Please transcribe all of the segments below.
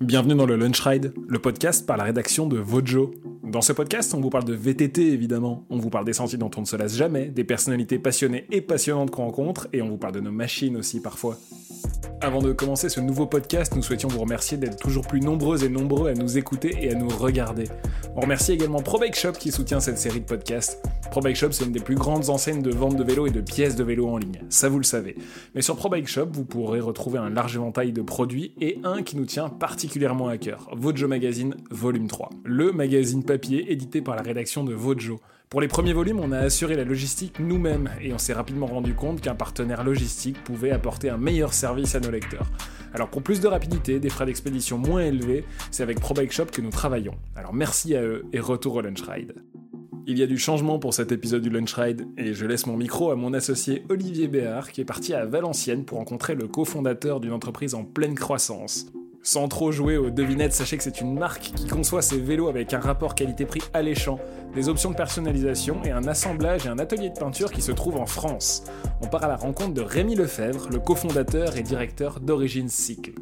Bienvenue dans le Lunch Ride, le podcast par la rédaction de Vojo. Dans ce podcast, on vous parle de VTT évidemment, on vous parle des sentiers dont on ne se lasse jamais, des personnalités passionnées et passionnantes qu'on rencontre, et on vous parle de nos machines aussi parfois. Avant de commencer ce nouveau podcast, nous souhaitions vous remercier d'être toujours plus nombreux et nombreux à nous écouter et à nous regarder. On remercie également ProBike Shop qui soutient cette série de podcasts. ProBike Shop, c'est une des plus grandes enseignes de vente de vélos et de pièces de vélos en ligne, ça vous le savez. Mais sur ProBike Shop, vous pourrez retrouver un large éventail de produits et un qui nous tient particulièrement à cœur, Vojo Magazine Volume 3. Le magazine papier édité par la rédaction de Vojo. Pour les premiers volumes, on a assuré la logistique nous-mêmes et on s'est rapidement rendu compte qu'un partenaire logistique pouvait apporter un meilleur service à nos lecteurs. Alors pour plus de rapidité, des frais d'expédition moins élevés, c'est avec ProBike Shop que nous travaillons. Alors merci à eux et retour au Lunch Ride. Il y a du changement pour cet épisode du Lunch Ride et je laisse mon micro à mon associé Olivier Béard qui est parti à Valenciennes pour rencontrer le cofondateur d'une entreprise en pleine croissance. Sans trop jouer aux devinettes, sachez que c'est une marque qui conçoit ses vélos avec un rapport qualité-prix alléchant, des options de personnalisation et un assemblage et un atelier de peinture qui se trouve en France. On part à la rencontre de Rémi Lefebvre, le cofondateur et directeur d'Origine Cycle.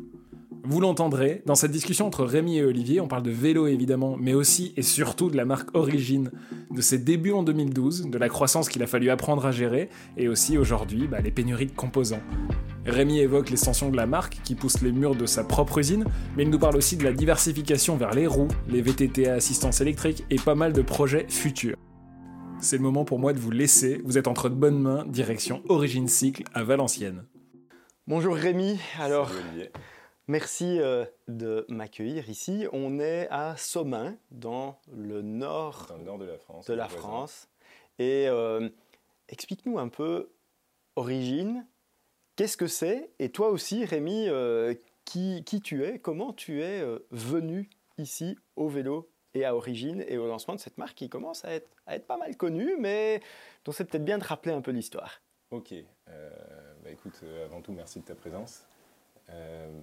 Vous l'entendrez, dans cette discussion entre Rémi et Olivier, on parle de vélo évidemment, mais aussi et surtout de la marque Origine, de ses débuts en 2012, de la croissance qu'il a fallu apprendre à gérer, et aussi aujourd'hui bah, les pénuries de composants. Rémi évoque l'extension de la marque qui pousse les murs de sa propre usine, mais il nous parle aussi de la diversification vers les roues, les VTT à assistance électrique et pas mal de projets futurs. C'est le moment pour moi de vous laisser, vous êtes entre de bonnes mains, direction Origine Cycle à Valenciennes. Bonjour Rémi, alors. Merci euh, de m'accueillir ici. On est à Somain, dans le nord Dans le nord de la France. de la. France. Et euh, explique-nous un peu Origine, qu'est-ce que c'est? Et toi aussi Rémi, euh, qui, qui tu es? Comment tu es euh, venu ici au vélo et à Origine et au lancement de cette marque qui commence à être, à être pas mal connue, mais dont c'est peut-être bien de rappeler un peu l'histoire? Ok. Bah écoute, avant tout, merci de ta présence. Euh,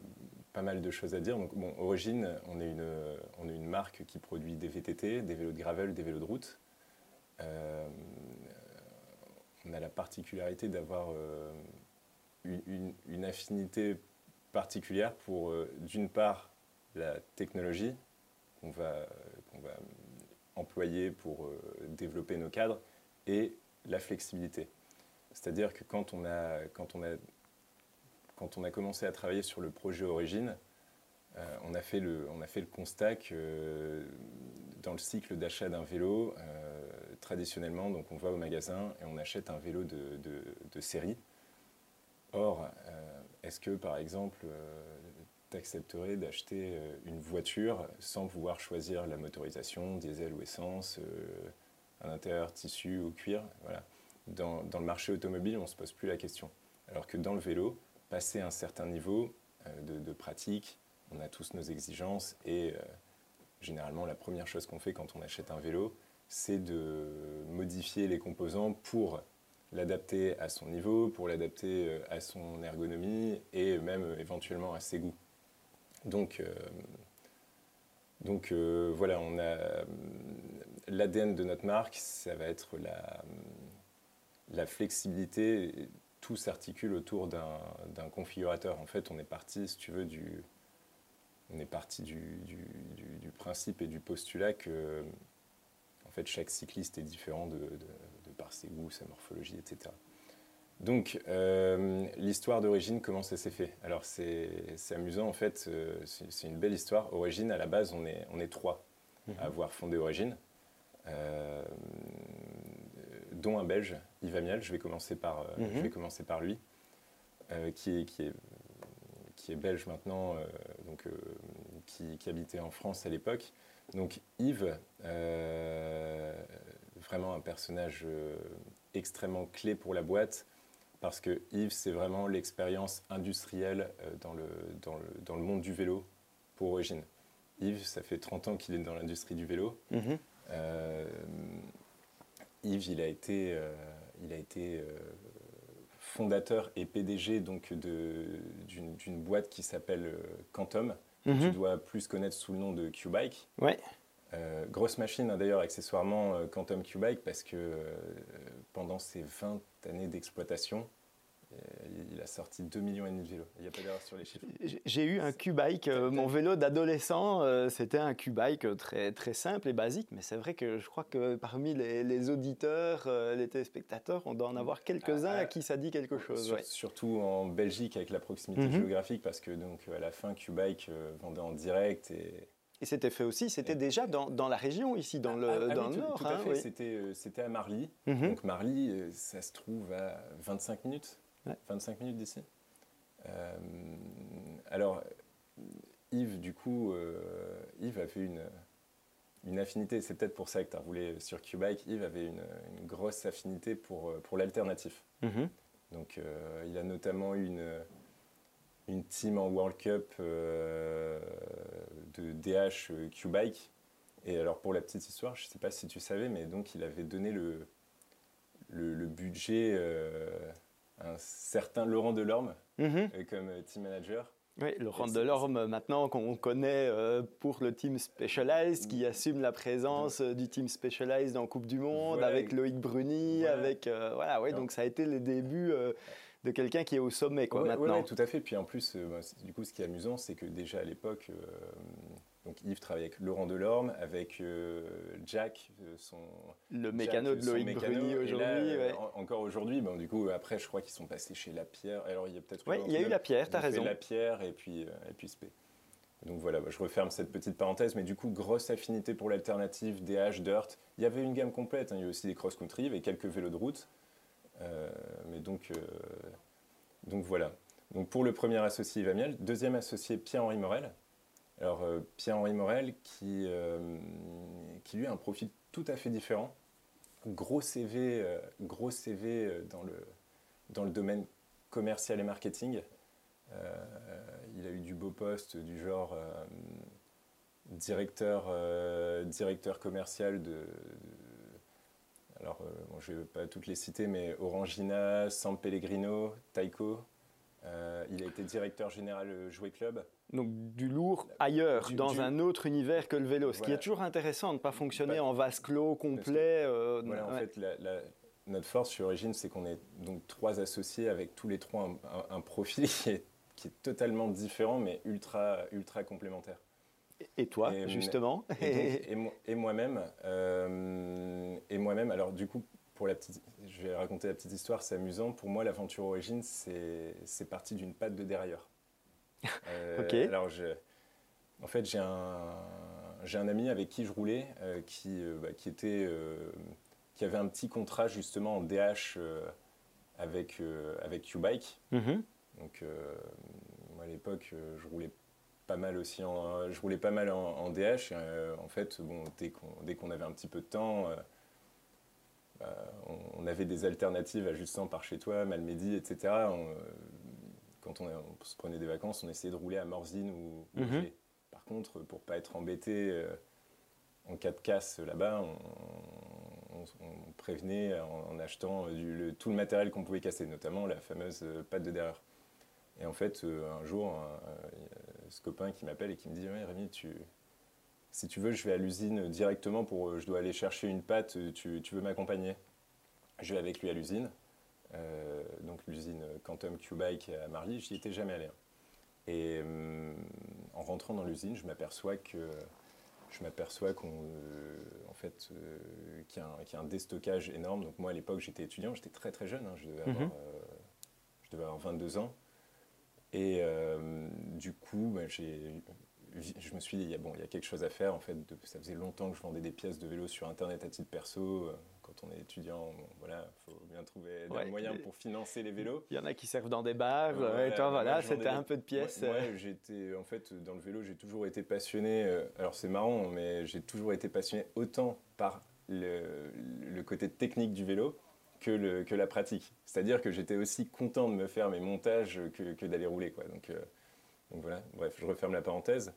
pas mal de choses à dire. Donc, bon, Origine, on est, une, on est une marque qui produit des VTT, des vélos de gravel, des vélos de route. Euh, on a la particularité d'avoir euh, une, affinité particulière pour, d'une part, la technologie qu'on va, qu'on va employer pour développer nos cadres et la flexibilité. C'est-à-dire que quand on, a, quand, on a, quand on a commencé à travailler sur le projet Origine, euh, on, a fait le, constat que euh, dans le cycle d'achat d'un vélo, euh, traditionnellement, donc on va au magasin et on achète un vélo de, série. Or, est-ce que par exemple, tu accepterais d'acheter une voiture sans pouvoir choisir la motorisation, diesel ou essence, un intérieur tissu ou cuir? Voilà. dans, dans le marché automobile, on ne se pose plus la question. Alors que dans le vélo, passer un certain niveau euh, de, pratique, on a tous nos exigences et euh, généralement la première chose qu'on fait quand on achète un vélo, c'est de modifier les composants pour l'adapter à son niveau, pour l'adapter euh, à son ergonomie et même éventuellement à ses goûts. Donc, donc voilà, on a l'ADN de notre marque, ça va être la, la flexibilité. Tout s'articule autour d'un configurateur. En fait, on est parti, si tu veux, du, on est parti du, du- du- du principe et du postulat que en fait, chaque cycliste est différent de, de- de par ses goûts, sa morphologie, etc. Donc, euh, l'histoire d'origine, comment ça s'est fait? Alors, c'est amusant, en fait, euh, c'est une belle histoire. Origine, à la base, on est, on est trois à avoir fondé Origine, euh, dont un Belge, Yves Amiel. Je vais commencer par, euh, Mhm. je vais commencer par lui, euh, qui, est, qui, est, qui est belge maintenant, euh, donc, qui, qui habitait en France à l'époque. Donc, Yves, vraiment un personnage extrêmement clé pour la boîte, parce que Yves, c'est vraiment l'expérience industrielle dans, le, dans, le, dans le monde du vélo pour Origine. Yves, ça fait 30 ans qu'il est dans l'industrie du vélo. Mhm. Euh, Yves, il a été, euh, il a été euh, fondateur et PDG donc de- d'une boîte qui s'appelle euh, Quantum. que Tu Mhm. dois plus connaître sous le nom de Q-Bike. Ouais. Euh, grosse machine hein, d'ailleurs accessoirement Quantum Q-Bike parce que euh, pendant ces 20 années d'exploitation, il a sorti 2 millions et demi de vélos. Il n'y a pas d'erreur sur les chiffres. J'ai eu un Q-Bike, euh, mon vélo d'adolescent, euh, c'était un Q-Bike très, très simple et basique, mais c'est vrai que je crois que parmi les, auditeurs, euh, les téléspectateurs, on doit en avoir quelques-uns à qui ça dit quelque chose. Surtout en Belgique avec la proximité mhm. géographique, parce que donc à la fin, Q-Bike vendait en direct et et c'était fait aussi, c'était déjà dans, dans, la région, ici, dans le, ah, ah dans le nord. Tout à hein, fait, c'était à Marly. Mhm. Donc Marly, ça se trouve à 25 minutes 25 minutes d'ici. Euh, alors, Yves, du coup, euh, Yves a fait une, une affinité, c'est peut-être pour ça que tu as roulé sur Q-Bike, Yves avait une, grosse affinité pour, euh, pour l'alternatif. Mhm. Donc, il a notamment eu une, une team en World Cup de DH Q-Bike. Et alors, pour la petite histoire, je ne sais pas si tu savais, mais donc il avait donné le, le, le budget un certain Laurent Delorme mhm. euh, comme euh, team manager. Oui, Laurent Delorme, maintenant qu'on connaît euh, pour le team Specialized, qui assume la présence du team Specialized en Coupe du Monde, avec Loïc Bruni, avec... voilà, ouais, donc ça a été les débuts de quelqu'un qui est au sommet, quoi, maintenant. Oui, tout à fait. Puis en plus, bah, du coup, ce qui est amusant, c'est que déjà à l'époque, donc Yves travaille avec Laurent Delorme, avec euh, Jack, euh, son le mécano de Loïc Bruni aujourd'hui. Encore aujourd'hui, du coup après je crois qu'ils sont passés chez La Pierre. Alors il y a peut-être. Oui, il y a eu La Pierre, tu as raison. La Pierre et puis euh, et puis Spé. Donc voilà, bah, je referme cette petite parenthèse, mais du coup grosse affinité pour l'alternative, DH, Dirt. Il y avait une gamme complète. Hein. il y a aussi des cross country, avec quelques vélos de route. mais donc donc voilà. Donc pour le premier associé Yves deuxième associé Pierre-Henri Morel alors, euh, Pierre-Henri Morel, qui, euh, qui lui a un profil tout à fait différent. Gros CV, euh, dans, le, domaine commercial et marketing. il a eu du beau poste du genre directeur, directeur commercial de, alors je ne vais pas toutes les citer, mais Orangina, San Pellegrino, Taiko. il a été directeur général Jouet Club donc du lourd ailleurs, dans un autre univers que le vélo. Ce qui est toujours intéressant de ne pas fonctionner en vase clos, complet. Euh, en fait, notre force sur Origine, c'est qu'on est donc trois associés avec tous les trois un, profil qui est, qui est, totalement différent, mais ultra, ultra complémentaire. Et toi, justement Et, moi-même. Euh, et moi-même, alors du coup, pour la petite, je vais raconter la petite histoire, c'est amusant. Pour moi, l'aventure Origine, c'est parti d'une patte de derrière. Euh, alors, en fait, j'ai un, j'ai un ami avec qui je roulais euh, qui, euh, bah, qui, était, qui avait un petit contrat justement en DH avec, avec Q-Bike. Mhm. Donc, moi à l'époque, je roulais pas mal aussi en, je roulais pas mal en, DH. en fait, bon, dès qu'on avait un petit peu de temps, bah, on, avait des alternatives à Justin par chez toi, Malmedy, etc quand on, se prenait des vacances, on essayait de rouler à Morzine ou, mhm. Par contre, pour pas être embêté euh, en cas de casse là-bas, on, prévenait en, achetant du, tout le matériel qu'on pouvait casser, notamment la fameuse euh, patte de derrière. Et en fait, euh, un jour, ce copain qui m'appelle et qui me dit ouais, Rémi, tu, si tu veux, je vais à l'usine directement pour. Je dois aller chercher une pâte, tu, tu veux m'accompagner? Je vais avec lui à l'usine. Euh, donc l'usine Quantum Q-Bike à Marly, j'y étais jamais allé. Hein. Et euh, en rentrant dans l'usine, je m'aperçois que je m'aperçois qu'on euh, en fait qu'il y, a un déstockage énorme. Donc moi à l'époque j'étais étudiant, j'étais très très jeune, hein. je, devais avoir, mhm. je, devais avoir, 22 ans. Et du coup, bah, je me suis dit, il y, a, bon, il y a quelque chose à faire. En fait, ça faisait longtemps que je vendais des pièces de vélo sur Internet à titre perso quand on est étudiant, voilà, faut bien trouver des moyens pour financer les vélos. Il y en a qui servent dans des bars, et toi, voilà, c'était un peu de pièces. Moi, j'étais, en fait, dans le vélo, j'ai toujours été passionné. Euh, alors c'est marrant, mais j'ai toujours été passionné autant par le, le, côté technique du vélo que, le, que la pratique. C'est-à-dire que j'étais aussi content de me faire mes montages que, que d'aller rouler, quoi. Donc, euh, donc voilà. Bref, je referme la parenthèse.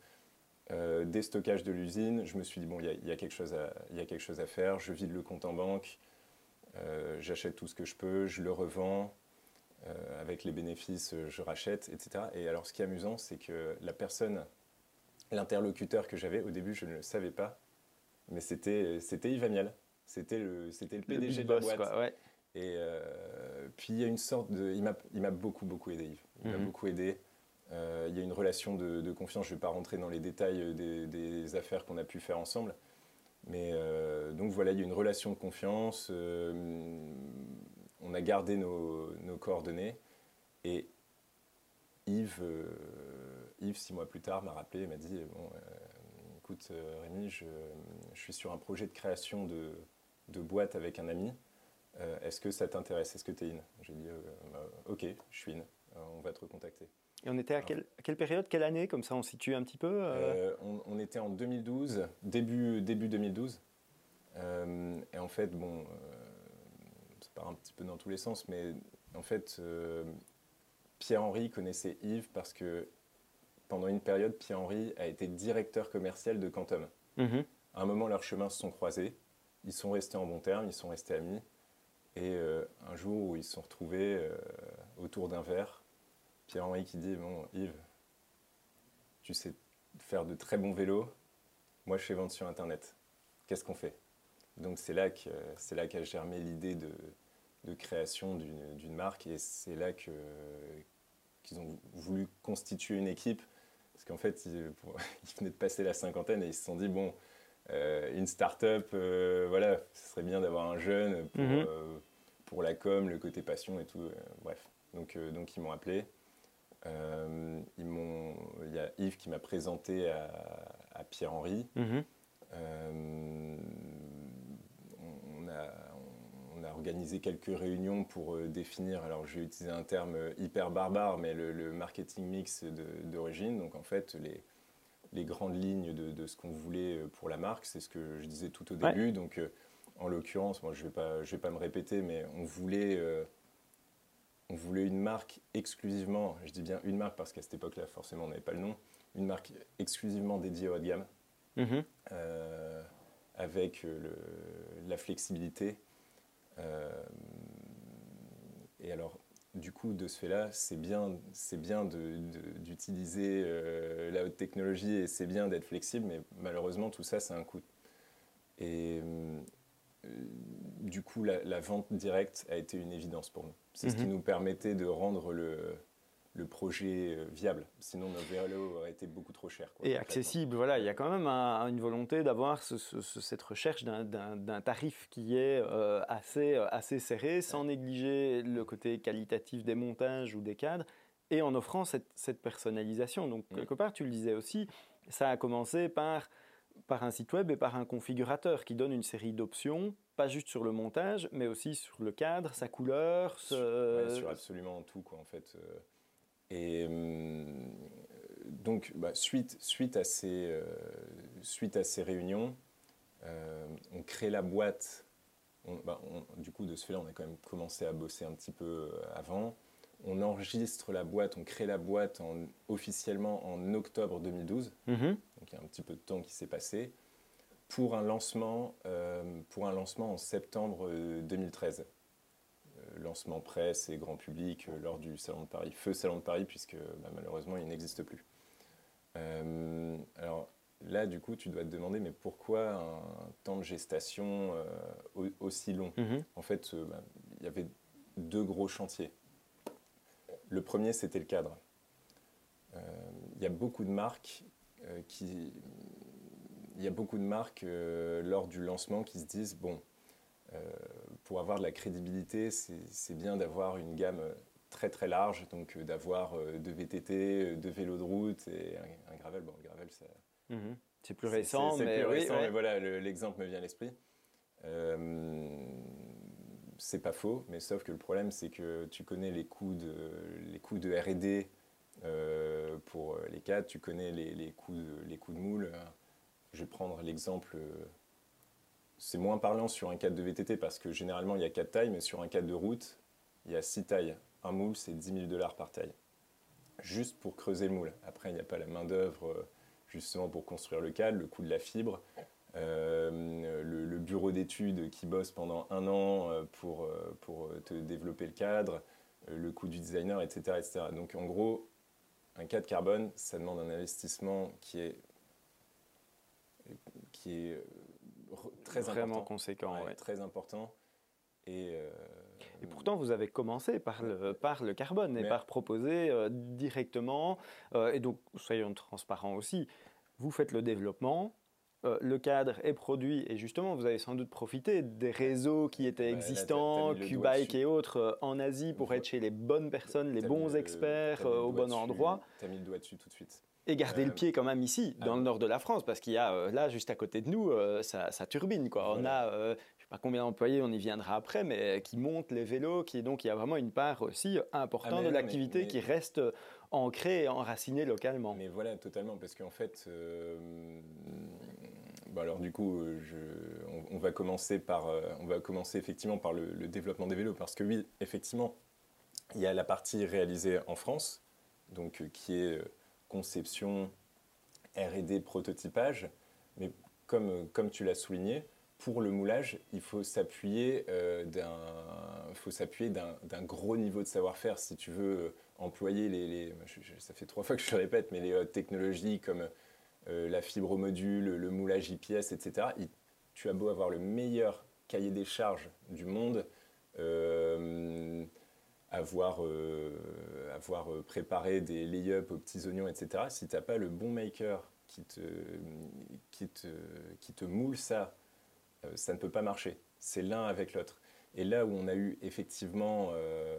Euh, déstockage de l'usine, je me suis dit, bon, il y, a quelque chose à, y a quelque chose à faire, je vide le compte en banque, euh, j'achète tout ce que je peux, je le revends, euh, avec les bénéfices, je rachète, etc. Et alors, ce qui est amusant, c'est que la personne, l'interlocuteur que j'avais, au début, je ne le savais pas, mais c'était Yves Amiel. C'était le, le PDG de la boîte. Et puis il y a une sorte de. Il m'a beaucoup, beaucoup aidé, Yves. Il m'a Mhm. beaucoup aidé. Euh, il y a une relation de, confiance. Je ne vais pas rentrer dans les détails des, des affaires qu'on a pu faire ensemble. Mais euh, donc voilà, il y a une relation de confiance. euh, on a gardé nos, coordonnées. Et Yves, euh, Yves, six mois plus tard, m'a rappelé et m'a dit bon, euh, écoute, euh, Rémi, je, suis sur un projet de création de, boîte avec un ami. Euh, Est-ce que ça t'intéresse? Est-ce que tu es in? J'ai dit euh, bah, ok, je suis in. Euh, on va te recontacter. Et on était à quelle, à quelle période, quelle année Comme ça, on situe un petit peu euh, Euh, on, on était en 2012, début, début 2012. Euh, et en fait, bon, ça part un petit peu dans tous les sens, mais en fait, Pierre-Henri connaissait Yves parce que pendant une période, Pierre-Henri a été directeur commercial de Quantum. mhm. À un moment, leurs chemins se sont croisés. Ils sont restés en bons termes, ils sont restés amis. Et euh, un jour où ils se sont retrouvés euh, autour d'un verre, Pierre-Henri qui dit Bon, Yves, tu sais faire de très bons vélos. Moi, je fais vendre sur Internet. Qu'est-ce qu'on fait? Donc, c'est là qu'a germé l'idée de, de création d'une marque. Et c'est là qu'ils ont voulu constituer une équipe. Parce qu'en fait, ils, pour- ils venaient de passer la cinquantaine et ils se sont dit Bon, euh, une start-up, euh, voilà, ce serait bien d'avoir un jeune pour, Mhm. euh, pour la com, le côté passion et tout. bref. Donc, donc ils m'ont appelé. Euh, ils m'ont- Il y a Yves qui m'a présenté à, à Pierre-Henri. Mhm. Euh, on, a, on a organisé quelques réunions pour euh, définir, alors je vais utiliser un terme hyper barbare, mais le, le marketing mix d'origine. Donc en fait, les, les grandes lignes de, de ce qu'on voulait pour la marque, c'est ce que je disais tout au Ouais. début. Donc en l'occurrence, moi je ne vais, pas- je vais pas me répéter, mais on voulait, on voulait une marque exclusivement, je dis bien une marque parce qu'à cette époque-là, forcément, on n'avait pas le nom, une marque exclusivement dédiée au haut de gamme Mhm. euh, avec euh, le- la flexibilité. Euh, et alors, du coup, de ce fait-là, c'est bien, c'est bien d'utiliser euh, la haute technologie et c'est bien d'être flexible, mais malheureusement, tout ça, c'est un coût. Et du coup, la, la vente directe a été une évidence pour nous. C'est ce qui Mhm. nous permettait de rendre le, le projet euh, viable. Sinon, nos vélos auraient été beaucoup trop quoi, Et accessible, voilà, il y a quand même un- une volonté d'avoir ce- ce- ce- cette recherche d'un- tarif qui est euh, assez, euh, assez serré, sans négliger le côté qualitatif des montages ou des cadres, et en offrant cette, cette personnalisation. Donc, Mm. quelque part, tu le disais aussi, ça a commencé par, par un site web et par un configurateur qui donne une série d'options, pas juste sur le montage, mais aussi sur le cadre, sa couleur, Sur, ce- ouais, sur absolument tout, quoi, en fait. euh. Et hum, donc, bah, suite, suite, à ces, euh, suite à ces réunions, euh, on crée la boîte. On- bah, on- du coup, de ce fait-là, on a quand même commencé à bosser un petit peu euh, avant. On enregistre la boîte, on crée la boîte en- officiellement en octobre 2012. Mhm. Donc il y a un petit peu de temps qui s'est passé, pour un lancement, euh, pour un lancement en septembre euh, 2013. Euh, lancement presse et grand public euh, lors du Salon de Paris. Feu Salon de Paris, puisque bah, malheureusement il n'existe plus. Euh, alors là, du coup, tu dois te demander, mais pourquoi un temps de gestation euh, au- aussi long? Mhm. en fait, euh, bah, il y avait deux gros chantiers. Le premier, c'était le cadre. Euh, Il y a beaucoup de marques euh, qui, y a beaucoup de marques euh, lors du lancement qui se disent bon, euh, pour avoir de la crédibilité, c'est bien d'avoir une gamme très très large, donc euh, d'avoir deux VTT, deux vélos de route et un, un gravel. Bon, le gravel, ça, Mhm. C'est plus récent, mais, plus oui, récent, ouais. mais voilà, le- l'exemple me vient à l'esprit. Euh, c'est pas faux, mais sauf que le problème, c'est que tu connais les coûts de, les coûts de R&D euh, pour les cadres, tu connais les, les coûts de, les coûts de moule. Je vais prendre l'exemple, euh, c'est moins parlant sur un cadre de VTT parce que généralement il y a quatre tailles, mais sur un cadre de route, il y a six tailles. Un moule, c'est 10 000 dollars par taille. Juste pour creuser le moule. Après, il n'y a pas la main-d'œuvre euh, justement pour construire le cadre, le coût de la fibre, euh, le, bureau d'études qui bosse pendant un an pour, te développer le cadre, le coût du designer, etc., etc. Donc en gros, un cadre carbone, ça demande un investissement qui est, qui est euh, très Vraiment important. conséquent, Ouais, ouais. Très important. Et, euh, Et pourtant, vous avez commencé par le, par le carbone et par proposer euh, directement. Euh, et donc, soyons transparents aussi, vous faites le développement, le cadre est produit et justement, vous avez sans doute profité des réseaux qui étaient existants, Qbike et autres en Asie pour être chez les bonnes personnes, les bons experts au bon endroit. Tu as mis le doigt dessus tout de suite. Et garder le pied quand même ici, dans ah le nord de la France, parce qu'il y a là, juste à côté de nous, ça, turbine. Quoi. On a sais pas combien d'employés, on y viendra après, mais qui montent les vélos, qui donc il y a vraiment une part aussi importante ah, de l'activité qui reste ancrée et enracinée localement. Mais voilà, totalement, parce qu'en fait, euh, alors du coup, je, on, va commencer par, euh, on va commencer effectivement par le, le, développement des vélos, parce que oui, effectivement, il y a la partie réalisée en France, donc euh, qui est conception, R&D, prototypage, mais comme, comme tu l'as souligné, pour le moulage, il faut s'appuyer euh, d'un gros niveau de savoir-faire si tu veux euh, employer les, ça fait trois fois que je répète, mais les technologies comme euh, la fibre au module, le moulage IPS, etc. tu as beau avoir le meilleur cahier des charges du monde, avoir, avoir préparé des lay-up aux petits oignons, etc. Si tu n'as pas le bon maker qui te, qui te, qui te moule ça euh, ça ne peut pas marcher. C'est l'un avec l'autre. Et là où on a eu effectivement... Euh,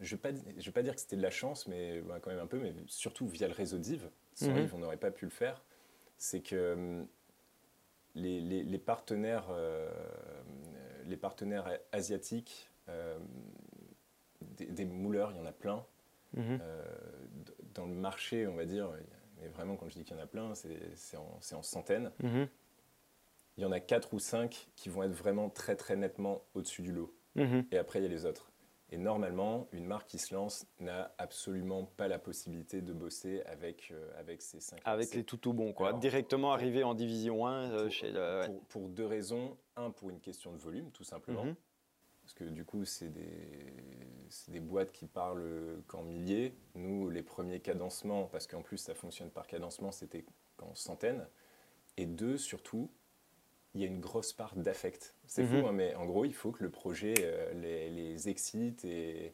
je ne vais, pas dire que c'était de la chance, mais bah, quand même un peu, mais surtout via le réseau d'Yves. Sans mhm. on n'aurait pas pu le faire. C'est que hum, les, partenaires, euh, les partenaires asiatiques, des, mouleurs, il y en a plein. Mhm. dans le marché, on va dire, mais vraiment quand je dis qu'il y en a plein, c'est en, en, centaines. Mhm il y en a quatre ou cinq qui vont être vraiment très très nettement au-dessus du lot. Mhm. Et après, il y a les autres. Et normalement, une marque qui se lance n'a absolument pas la possibilité de bosser avec, euh, avec ces cinq. Avec les tout bons, quoi. Directement arriver en division 1 euh, chez le... pour, deux raisons. Un, pour une question de volume, tout simplement. Parce que du coup, c'est des, des, boîtes qui parlent qu'en milliers. Nous, les premiers cadencements, parce qu'en plus ça fonctionne par cadencement, c'était qu'en centaines. Et deux, surtout, il y a une grosse part d'affect. C'est fou, mhm. hein, mais en gros, il faut que le projet euh, les, excite et,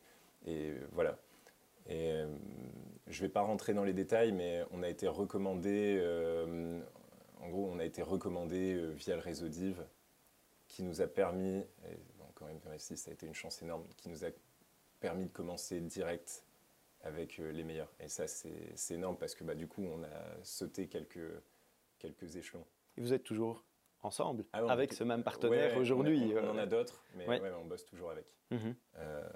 voilà. Et euh, je ne vais pas rentrer dans les détails, mais on a été recommandé, euh, en gros, on a été recommandé via le réseau Div, qui nous a permis, et quand même, ici, ça a été une chance énorme, qui nous a permis de commencer direct avec les meilleurs. Et ça, c'est énorme parce que bah, du coup, on a sauté quelques, quelques échelons. Et vous êtes toujours ensemble ah avec ce même partenaire aujourd'hui. On, en a euh. d'autres, mais on bosse toujours avec. Mhm. Euh,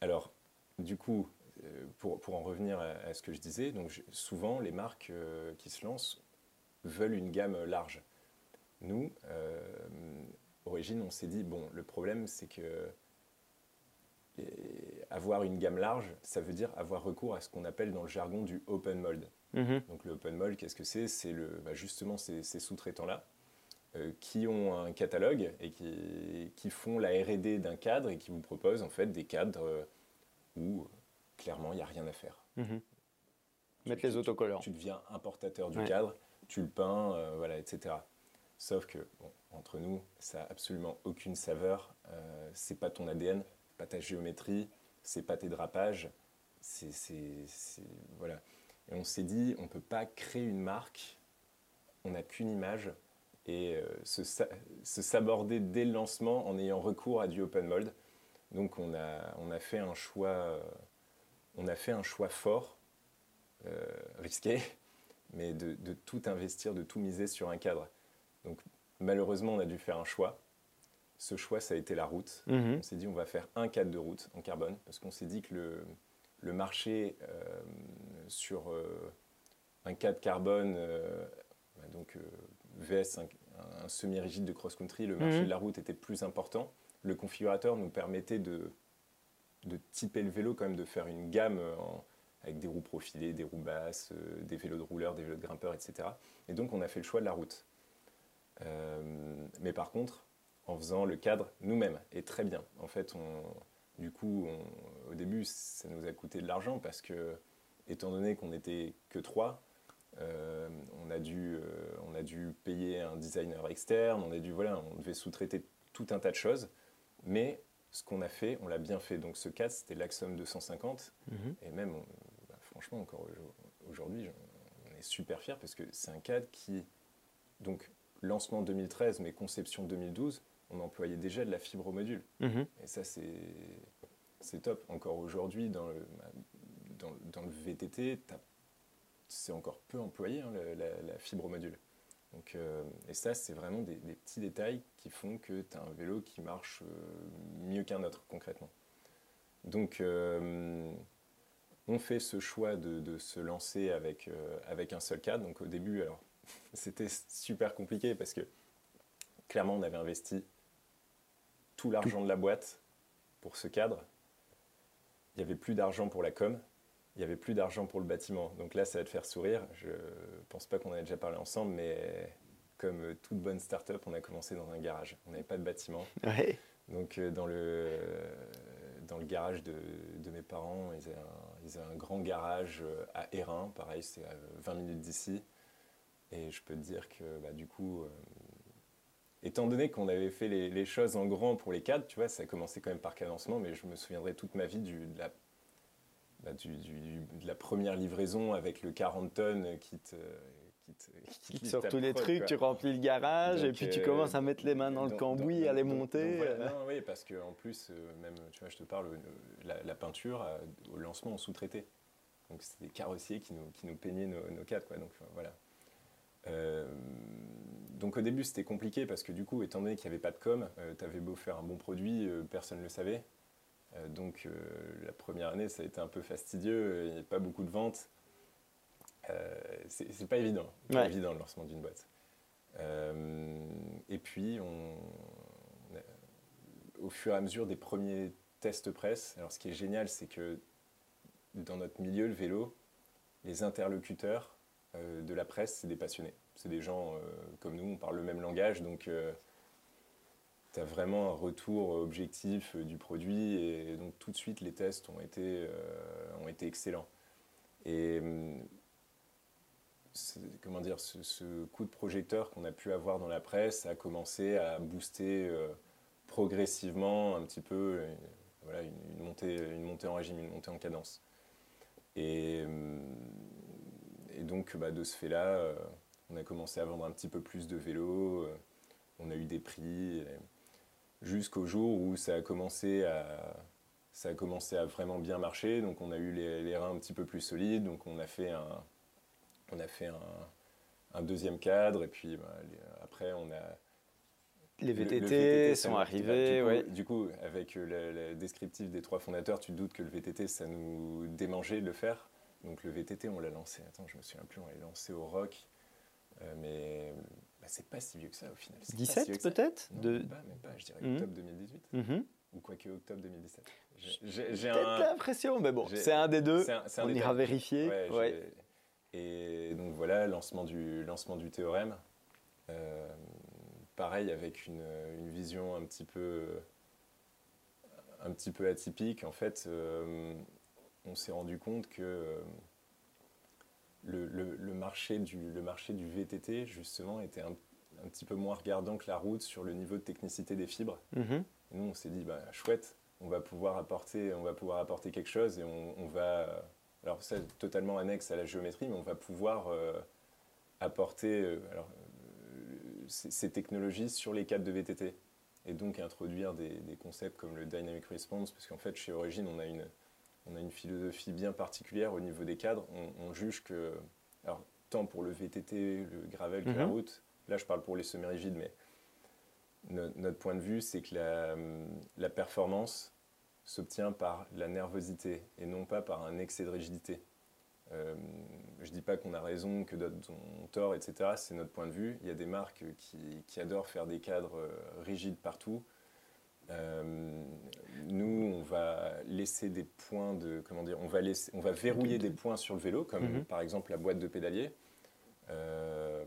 alors, du coup, euh, pour, pour en revenir à, ce que je disais, donc souvent les marques qui se lancent veulent une gamme large. Nous, Origine, on s'est dit, bon, le problème c'est que avoir une gamme large, ça veut dire avoir recours à ce qu'on appelle dans le jargon du open mold. Mhm. Donc le open mold, qu'est-ce que c'est? C'est le, bah, justement ces, sous-traitants-là euh, qui ont un catalogue et qui, qui font la R&D d'un cadre et qui vous proposent en fait des cadres euh, où clairement il n'y a rien à faire. Mhm. Mettre les autocollants. Tu, deviens importateur du cadre, tu le peins, euh, voilà, etc. Sauf que, entre nous, ça n'a absolument aucune saveur. c'est pas ton ADN, pas ta géométrie, c'est pas tes drapages. C'est, voilà. Et on s'est dit, on ne peut pas créer une marque, on n'a qu'une image, et euh, se, s'aborder dès le lancement en ayant recours à du open mold. Donc on a, on a, fait, un choix, euh, on a fait un choix fort, euh, risqué, mais de, tout investir, de tout miser sur un cadre. Donc malheureusement, on a dû faire un choix. Ce choix, ça a été la route. Mhm. On s'est dit, on va faire un cadre de route en carbone, parce qu'on s'est dit que le, le marché euh, sur euh, un cadre carbone, euh, donc VS, un, semi-rigide de cross-country, le marché mhm. de la route était plus important. Le configurateur nous permettait de, de typer le vélo, quand même, de faire une gamme avec des roues profilées, des roues basses, des vélos de rouleurs, des vélos de grimpeurs, etc. Et donc on a fait le choix de la route. Mais par contre, en faisant le cadre nous-mêmes, et très bien. En fait, on, du coup, au début, ça nous a coûté de l'argent parce que, étant donné qu'on n'était que trois, euh, on, a dû, euh, on a dû payer un designer externe, on, a dû, voilà, on devait sous-traiter tout un tas de choses. Mais ce qu'on a fait, on l'a bien fait. Donc ce cadre, c'était l'Axom 250. Mhm. Et même, on- bah, franchement, encore au- aujourd'hui, on est super fiers parce que c'est un cadre qui, donc lancement 2013, mais conception 2012, on employait déjà de la fibre au module. Mhm. Et ça, c'est top. Encore aujourd'hui, dans le, dans, dans le VTT, c'est encore peu employé, hein, la, la- la fibre au module. Donc, euh, et ça, c'est vraiment des, des petits détails qui font que tu as un vélo qui marche euh, mieux qu'un autre, concrètement. Donc, euh, on fait ce choix de, de se lancer avec, avec un seul cadre. Donc, au début, alors, c'était super compliqué parce que clairement, on avait investi tout l'argent de la boîte pour ce cadre. Il n'y avait plus d'argent pour la com, il n'y avait plus d'argent pour le bâtiment. Donc là, ça va te faire sourire. Je pense pas qu'on ait déjà parlé ensemble, mais comme toute bonne start-up, on a commencé dans un garage. On n'avait pas de bâtiment. Ouais. Donc euh, dans le, dans le garage de, de mes parents, ils avaient, un, ils avaient un grand garage euh, à Hérin, pareil, c'est à 20 minutes d'ici. Et je peux te dire que bah, du coup, euh, étant donné qu'on avait fait les, les choses en grand pour les cadres, tu vois, ça a commencé quand même par cadencement, mais je me souviendrai toute ma vie du, de, la, bah, du- du- de la première livraison avec le 40 tonnes qui te... Qui te, Qui te ta tous les prod, trucs, quoi. tu remplis le garage et Donc, puis tu euh, commences à mettre les mains dans le donc- cambouis, donc- à les monter. voilà. Non, oui, parce qu'en plus, euh, même, tu vois, je te parle, euh, la, la peinture, euh, au lancement, on sous-traitait. Donc c'était des carrossiers qui nous, qui nous peignaient nos, nos cadres, quoi. Donc voilà. Euh, donc au début, c'était compliqué parce que du coup, étant donné qu'il n'y avait pas de com, tu avais beau faire un bon produit, euh, personne ne le savait. Euh, donc euh, la première année, ça a été un peu fastidieux, il n'y avait pas beaucoup de ventes. Euh, c'est pas évident, pas Ouais. évident le lancement d'une boîte. Euh, et puis, on, au fur et à mesure des premiers tests presse, alors ce qui est génial, c'est que dans notre milieu, le vélo, les interlocuteurs euh, de la presse, c'est des passionnés. C'est des gens euh, comme nous, on parle le même langage, donc tu as vraiment un retour objectif euh, du produit, et donc tout de suite, les tests ont été, euh, ont été excellents. Et hum, comment dire, ce, ce coup de projecteur qu'on a pu avoir dans la presse a commencé à booster euh, progressivement un petit peu euh, voilà, une, une montée, une montée en régime, une montée en cadence. Et, hum, et donc, bah, de ce fait-là, euh, on a commencé à vendre un petit peu plus de vélos, euh, on a eu des prix, jusqu'au jour où ça a commencé à, ça a commencé à vraiment bien marcher. Donc, on a eu les, les reins un petit peu plus solides, donc on a fait un, on a fait un, un deuxième cadre, et puis bah, les- après, on a, Les le- le VTT, sont arrivés, du coup, ouais. Du coup, avec euh, le, le descriptif des trois fondateurs, tu te doutes que le VTT, ça nous démangeait de le faire. Donc le VTT, on l'a lancé, attends, je me souviens plus, on l'a lancé au Rock. Euh, mais bah, c'est pas si vieux que ça au final. C'est pas si 17 vieux que ça. peut-être de... même pas, même pas, je dirais Mhm. octobre 2018. Mhm. Ou quoique octobre 2017. J'ai- un. l'impression, mais bon, c'est un des deux. un- un On détail. ira vérifier. Ouais, Ouais. Et donc voilà, lancement du, lancement du théorème. Euh, pareil, avec une, une vision un petit peu, un petit peu atypique. En fait, euh, on s'est rendu compte que euh, le, le- le marché du, le marché du VTT, justement, était un, un petit peu moins regardant que la route sur le niveau de technicité des fibres. Mhm. Et nous, on s'est dit, bah, chouette, on va pouvoir apporter, on va pouvoir apporter quelque chose et on, on va. Alors, c'est totalement annexe à la géométrie, mais on va pouvoir euh, apporter euh, alors, euh, ces, ces technologies sur les cadres de VTT. Et donc introduire des, des concepts comme le Dynamic Response, parce qu'en fait, chez Origin, on a une, on a une philosophie bien particulière au niveau des cadres. On, on juge que. Alors, tant pour le VTT, le gravel que la Mhm. route, là, je parle pour les semi-rigides, mais no- notre point de vue, c'est que la, la performance s'obtient par la nervosité et non pas par un excès de rigidité. Euh, je dis pas qu'on a raison, que d'autres ont tort, etc. C'est notre point de vue. Il y a des marques qui, qui adorent faire des cadres euh, rigides partout. Euh, nous, on va laisser des points de, comment dire, on va laisser, on va verrouiller des points sur le vélo, comme Mhm. par exemple la boîte de pédalier. Euh,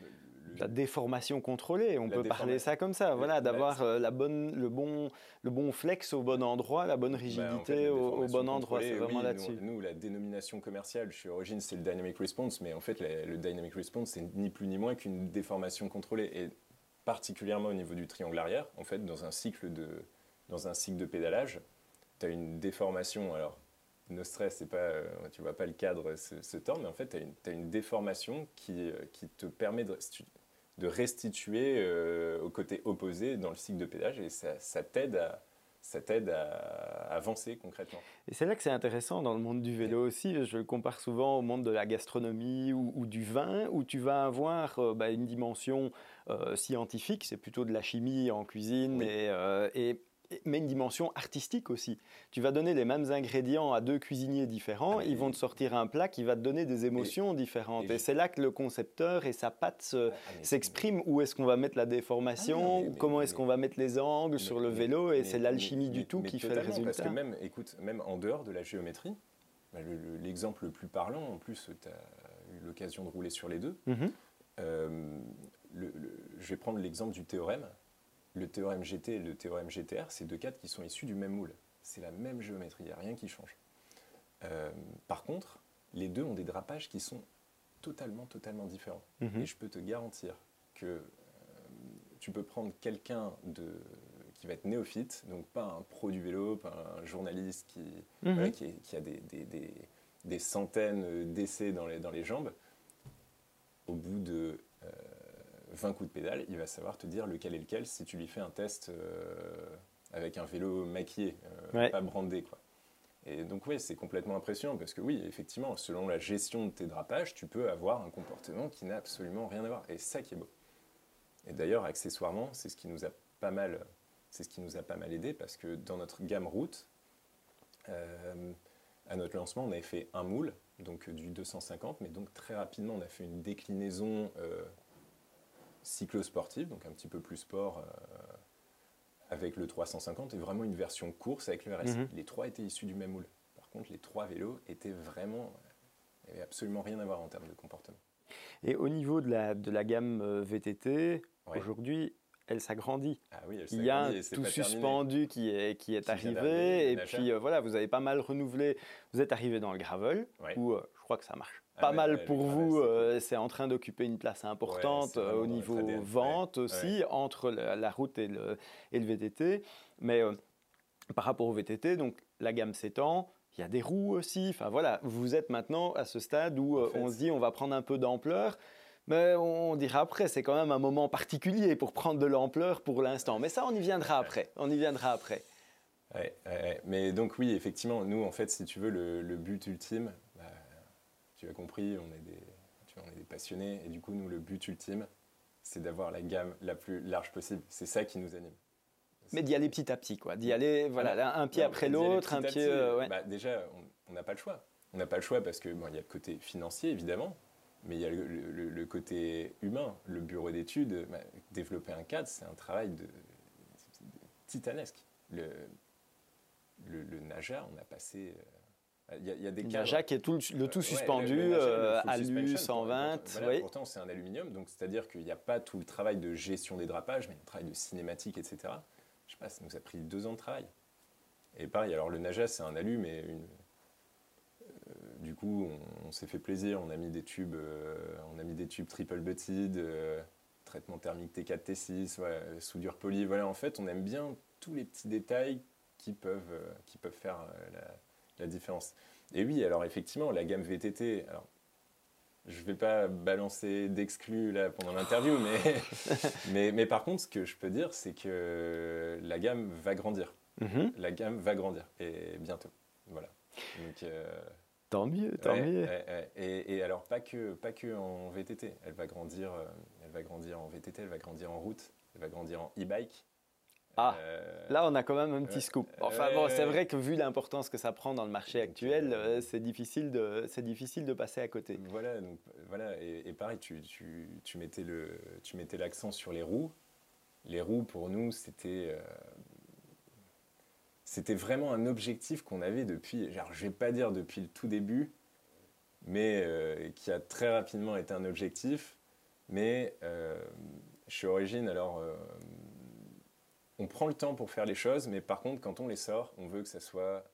le- La déformation contrôlée, on peut parler ça comme ça, voilà, d'avoir euh, la bonne, le, bon, le bon flex au bon endroit, la bonne Bah, en rigidité fait, au, bon endroit, c'est vraiment oui, là-dessus. Nous, nous, la dénomination commerciale chez Origin, c'est le Dynamic Response, mais en fait, la- le Dynamic Response, c'est ni plus ni moins qu'une déformation contrôlée, et particulièrement au niveau du triangle arrière, en fait, dans un cycle de, dans un cycle de pédalage, tu as une déformation. Alors, no stress, c'est pas, euh, tu vois pas le cadre se, se tordre, mais en fait, tu as, une déformation qui, euh, qui te permet de, de restituer euh, au côté opposé dans le cycle de pédalage et ça, ça t'aide à, ça t'aide à avancer concrètement. Et c'est là que c'est intéressant dans le monde du vélo aussi. Je le compare souvent au monde de la gastronomie ou, du vin, où tu vas avoir bah, une dimension scientifique, c'est plutôt de la chimie en cuisine et, et mais une dimension artistique aussi. Tu vas donner les mêmes ingrédients à deux cuisiniers différents, ah, ils vont te sortir un plat qui va te donner des émotions différentes. Et, c'est là que le concepteur et sa patte ah, s'expriment. Où est-ce qu'on va mettre la déformation ah, Comment est-ce qu'on va mettre les angles sur le vélo Et c'est l'alchimie du tout qui fait le résultat. Parce que même, écoute, même en dehors de la géométrie, bah, l'exemple le, plus parlant, en plus, tu as eu l'occasion de rouler sur les deux. Mm-hmm. Euh, je vais prendre l'exemple du théorème le théorème GT et le théorème GTR, c'est deux cadres qui sont issus du même moule. C'est la même géométrie, il n'y a rien qui change. Euh, par contre, les deux ont des drapages qui sont totalement, totalement différents. Mhm. Et je peux te garantir que euh, tu peux prendre quelqu'un de, qui va être néophyte, donc pas un pro du vélo, pas un journaliste qui, mhm. qui, a des, des, des, centaines d'essais dans les, dans les jambes. Au bout de euh, 20 coups de pédale, il va savoir te dire lequel est lequel si tu lui fais un test euh, avec un vélo maquillé, euh, pas brandé. Quoi. Et donc oui, c'est complètement impressionnant parce que oui, effectivement, selon la gestion de tes drapages, tu peux avoir un comportement qui n'a absolument rien à voir. Et ça qui est beau. Et d'ailleurs, accessoirement, c'est ce qui nous a pas mal, c'est ce qui nous a pas mal aidé parce que dans notre gamme route, euh, à notre lancement, on avait fait un moule, donc du 250, mais donc très rapidement, on a fait une déclinaison cyclo-sportive, donc un petit peu plus sport euh, avec le 350, et vraiment une version course avec le RS. Mhm. Les trois étaient issus du même moule. Par contre, les trois vélos étaient vraiment. n'avaient absolument rien à voir en termes de comportement. Et au niveau de la, de la gamme euh, VTT, aujourd'hui, elle s'agrandit. Ah oui, elle Il y a un tout suspendu qui est, qui est arrivé, et puis euh, voilà, vous avez pas mal renouvelé. Vous êtes arrivé dans le gravel, où je crois que ça marche ah pas mal pour vous. Euh, c'est en train d'occuper une place importante euh, au niveau vente aussi, entre la, route et le, et le VTT. Mais euh, par rapport au VTT, donc la gamme s'étend. Il y a des roues aussi. Enfin voilà, vous êtes maintenant à ce stade où on se dit on va prendre un peu d'ampleur. Mais on dira après, c'est quand même un moment particulier pour prendre de l'ampleur pour l'instant. Mais ça, on y viendra après. On y viendra après. mais donc oui, effectivement, nous, en fait, si tu veux, le but ultime, tu as compris, on est, des, tu vois, on est des passionnés. Et du coup, nous, le but ultime, c'est d'avoir la gamme la plus large possible. C'est ça qui nous anime. Mais d'y aller petit à petit, quoi. D'y aller, voilà, un pied après l'autre, un pied. Euh, bah, déjà, on n'a pas le choix. On n'a pas le choix parce que bon, il y a le côté financier, évidemment, mais il y a le, côté humain. Le bureau d'études, bah, développer un cadre, c'est un travail de, titanesque. Le, le, Naja, on a passé. Euh, il y, a, des cas. qui est tout, le tout suspendu, euh, alu 120. oui. Pourtant, c'est un aluminium, donc c'est-à-dire qu'il n'y a pas tout le travail de gestion des drapages, mais le travail de cinématique, etc. Je sais pas, ça nous a pris deux ans de travail. Et pareil, alors le Naja, c'est un alu, mais une... Euh, du coup, on, s'est fait plaisir. On a mis des tubes, euh, on a mis des tubes triple butted, traitement thermique T4, T6, soudure polie. Voilà, en fait, on aime bien tous les petits détails qui peuvent, qui peuvent faire la la différence. Et oui, alors effectivement, la gamme VTT, alors, je ne vais pas balancer d'exclus là pendant l'interview, mais, mais, mais, par contre, ce que je peux dire, c'est que la gamme va grandir. Mhm. La gamme va grandir, et bientôt. Voilà. Donc, euh, tant mieux, tant mieux. et, et, alors, pas que, pas que en VTT, elle va, grandir, euh, elle va grandir en VTT, elle va grandir en route, elle va grandir en e-bike, ah, euh, là on a quand même un petit scoop. Enfin bon, c'est vrai que vu l'importance que ça prend dans le marché actuel, euh, c'est difficile de c'est difficile de passer à côté. Voilà, donc voilà, et, pareil, tu, tu, tu, mettais le tu mettais l'accent sur les roues. Les roues pour nous c'était euh, c'était vraiment un objectif qu'on avait depuis, genre, je vais pas dire depuis le tout début, mais qui a très rapidement été un objectif. Mais chez Origine, alors on prend le temps pour faire les choses, mais par contre, quand on les sort, on veut que ça soit,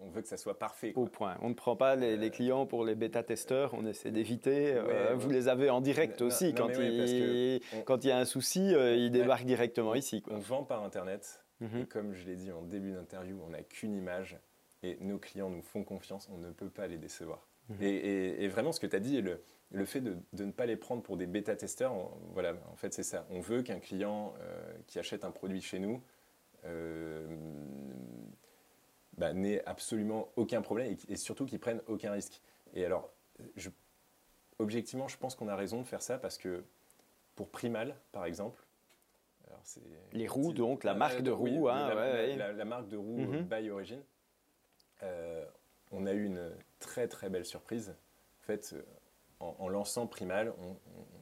on veut que ça soit parfait. Au point. On ne prend pas les, euh, clients pour les bêta-testeurs, on essaie d'éviter. Euh, vous les avez en direct aussi. quand, il, quand il y a un souci, euh, ils débarquent directement ici. On vend par Internet. Mhm. Et comme je l'ai dit en début d'interview, on n'a qu'une image et nos clients nous font confiance, on ne peut pas les décevoir. Et, et- et vraiment, ce que tu as dit, le, le fait de, de ne pas les prendre pour des bêta-testeurs, voilà, en fait, c'est ça. On veut qu'un client euh, qui achète un produit chez nous euh, bah, n'ait absolument aucun problème et, et surtout qu'il prenne aucun risque. Et alors, je, objectivement, je pense qu'on a raison de faire ça parce que pour Primal, par exemple, alors Les roues, donc, la marque de roues, la, ouais, la- ouais. la- la marque de roues euh, by Origin. Euh, on a eu une très très belle surprise. En fait, euh, en, lançant Primal,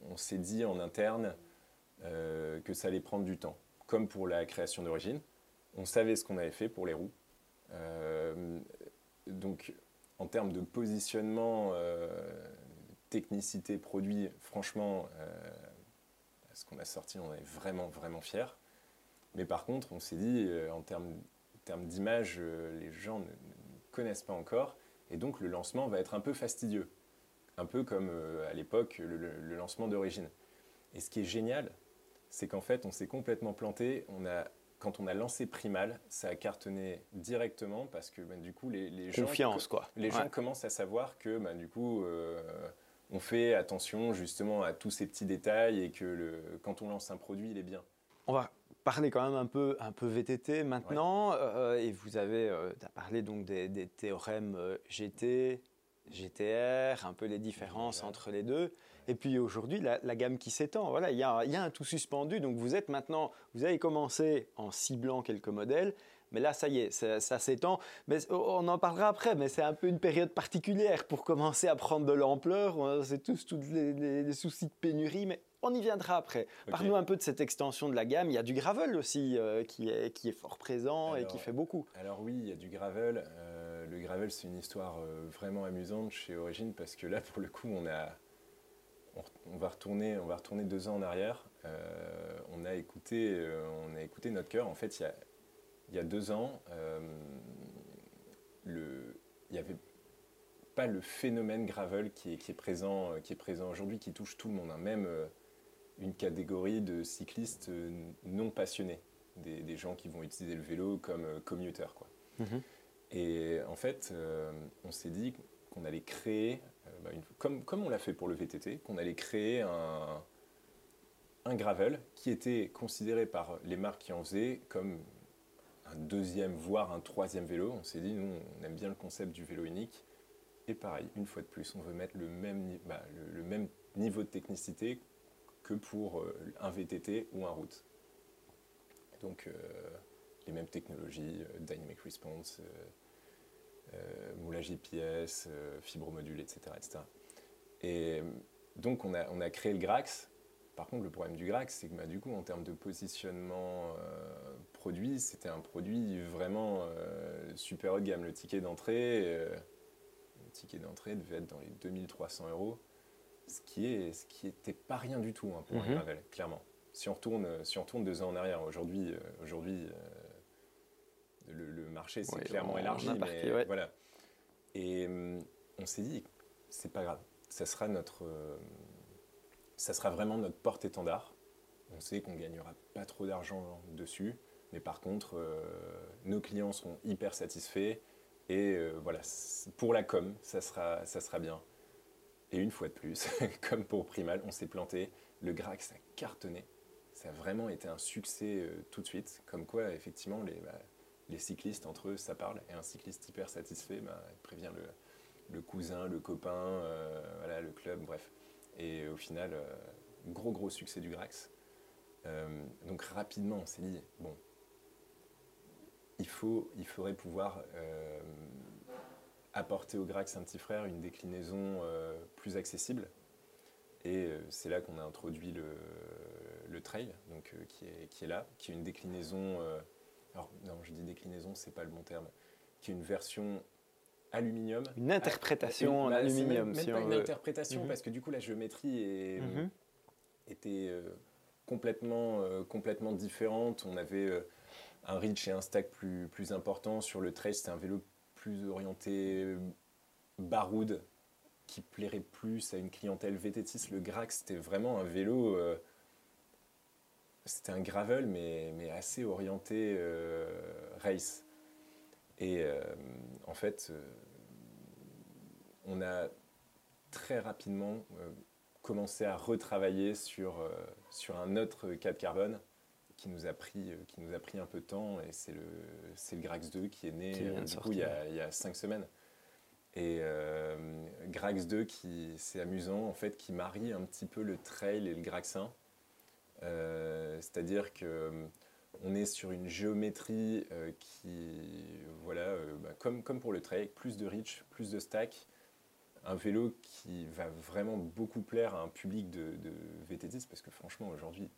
on, s'est dit en interne euh, que ça allait prendre du temps. Comme pour la création d'origine, on savait ce qu'on avait fait pour les roues. Euh, donc, en termes de positionnement, technicité, produit, franchement, ce qu'on a sorti, on est vraiment, vraiment fiers. Mais par contre, on s'est dit, en termes, d'image, les gens ne connaissent pas encore. Et donc, le lancement va être un peu fastidieux. Un peu comme euh, à l'époque, le, le- le lancement d'origine. Et ce qui est génial, c'est qu'en fait, on s'est complètement planté. On a, quand on a lancé Primal, ça a cartonné directement parce que ben, du coup, les, les gens, quoi. les Ouais. gens commencent à savoir que ben, du coup, euh, on fait attention justement à tous ces petits détails et que le, quand on lance un produit, il est bien. On va parler quand même un peu, un peu VTT maintenant. euh, et vous avez euh, parlé donc des, des théorèmes euh, GT, GTR, un peu les différences entre les deux. Et puis aujourd'hui, la, la gamme qui s'étend. Voilà, il y y a un tout suspendu. Donc vous êtes maintenant, vous avez commencé en ciblant quelques modèles. Mais là, ça y est, ça, ça s'étend. Mais on en parlera après, mais c'est un peu une période particulière pour commencer à prendre de l'ampleur. Sait tous tous les, les- les soucis de pénurie, mais on y viendra après. Ok. Parle-nous un peu de cette extension de la gamme. Il y a du gravel aussi euh, qui, est, qui est fort présent et qui fait beaucoup. Alors oui, il y a du gravel. Euh, le gravel, c'est une histoire euh, vraiment amusante chez Origin parce que là, pour le coup, on a, on, on va retourner, on va retourner deux ans en arrière. On a écouté, on a écouté notre cœur. En fait, il y a, il y a deux ans, euh, le, il n'y avait pas le phénomène gravel qui est, qui est présent, euh, qui est présent aujourd'hui, qui touche tout le monde, hein. même euh, une catégorie de cyclistes non passionnés, des, des gens qui vont utiliser le vélo comme commuter. Quoi. Mhm. Et en fait, euh, on s'est dit qu'on allait créer, euh, bah, une- comme, comme on l'a fait pour le VTT, qu'on allait créer un, un gravel qui était considéré par les marques qui en faisaient comme un deuxième, voire un troisième vélo. On s'est dit, nous, on aime bien le concept du vélo unique. Et pareil, une fois de plus, on veut mettre le même, bah, le, même niveau de technicité que pour euh, un VTT ou un route. Donc, euh, les mêmes technologies, euh, Dynamic Response, moulage GPS, fibromodule, etc., etc. Et donc, on a, on a créé le Grax. Par contre, le problème du Grax, c'est que bah, du coup, en termes de positionnement produit, c'était un produit vraiment euh, super haut de gamme. Le ticket d'entrée, euh, le ticket d'entrée devait être dans les 2300 euros, ce qui est, ce qui était pas rien du tout hein, pour gravel, clairement. Si on retourne, si on retourne deux ans en arrière, aujourd'hui, euh, aujourd'hui, le, le marché s'est clairement on élargi, a mais ouais. voilà. Et on s'est dit, c'est pas grave, ça sera notre, ça sera vraiment notre porte-étendard. On sait qu'on gagnera pas trop d'argent dessus, mais par contre, euh, nos clients seront hyper satisfaits. Et euh, voilà, pour la com, ça sera, ça sera bien. Et une fois de plus, comme pour Primal, on s'est planté. Le Grax a cartonné. Ça a vraiment été un succès euh, tout de suite. Comme quoi, effectivement, les, bah, les cyclistes entre eux, ça parle. Et un cycliste hyper satisfait, bah, il prévient le, cousin, le copain, voilà, le club, bref. Et au final, gros gros succès du Grax. Donc rapidement, on s'est dit, bon, il, faut, il faudrait pouvoir euh, apporter au Grax un petit frère une déclinaison euh, plus accessible. Et euh, c'est là qu'on a introduit le, le trail, donc, qui, est, qui est là, qui est une déclinaison. alors, non, je dis déclinaison, c'est pas le bon terme. Qui est une version aluminium. Une interprétation Ah, en bah, aluminium, Même, pas une interprétation, Mhm. parce que du coup, la géométrie est, Mhm. était euh, complètement, euh, complètement différente. On avait euh, un reach et un stack plus, plus important. Sur le trail, c'était un vélo plus orienté euh, baroud, qui plairait plus à une clientèle VTTiste. Le Grax, c'était vraiment un vélo euh, c'était un gravel, mais, assez orienté race. Et en fait, on a très rapidement commencé à retravailler sur, sur un autre cas de carbone qui nous a pris, qui nous a pris un peu de temps. Et c'est le, le Grax 2 qui est né du coup, il, y a, il y a cinq semaines. Et euh, Grax 2, qui c'est amusant, en fait, qui marie un petit peu le trail et le Graxin. Euh, c'est-à-dire que euh, on est sur une géométrie qui, voilà, bah, comme, comme pour le trail, plus de reach, plus de stack. Un vélo qui va vraiment beaucoup plaire à un public de, de VTTistes, parce que franchement, aujourd'hui,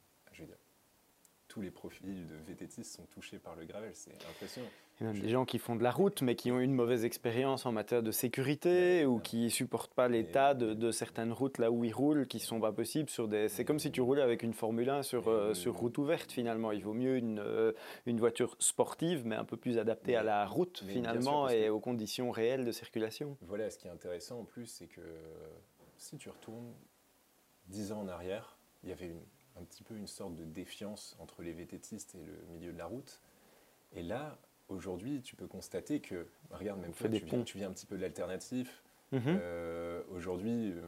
tous les profils de VTTistes sont touchés par le gravel, c'est impressionnant. Même des gens qui font de la route, mais qui ont une mauvaise expérience en matière de sécurité ou qui supportent pas l'état de, certaines routes là où ils roulent, qui sont pas possibles sur des. C'est comme si tu roulais avec une Formule 1 sur, euh, sur route ouverte finalement. Il vaut mieux une, euh, une voiture sportive, mais un peu plus adaptée à la route finalement et aux conditions réelles de circulation. Voilà, ce qui est intéressant en plus, c'est que si tu retournes 10 ans en arrière, il y avait une un petit peu une sorte de défiance entre les VTTistes et le milieu de la route. Et là, aujourd'hui, tu peux constater que, regarde, même toi, tu viens, tu viens, un petit peu de l'alternatif. Mhm. Euh, aujourd'hui, euh,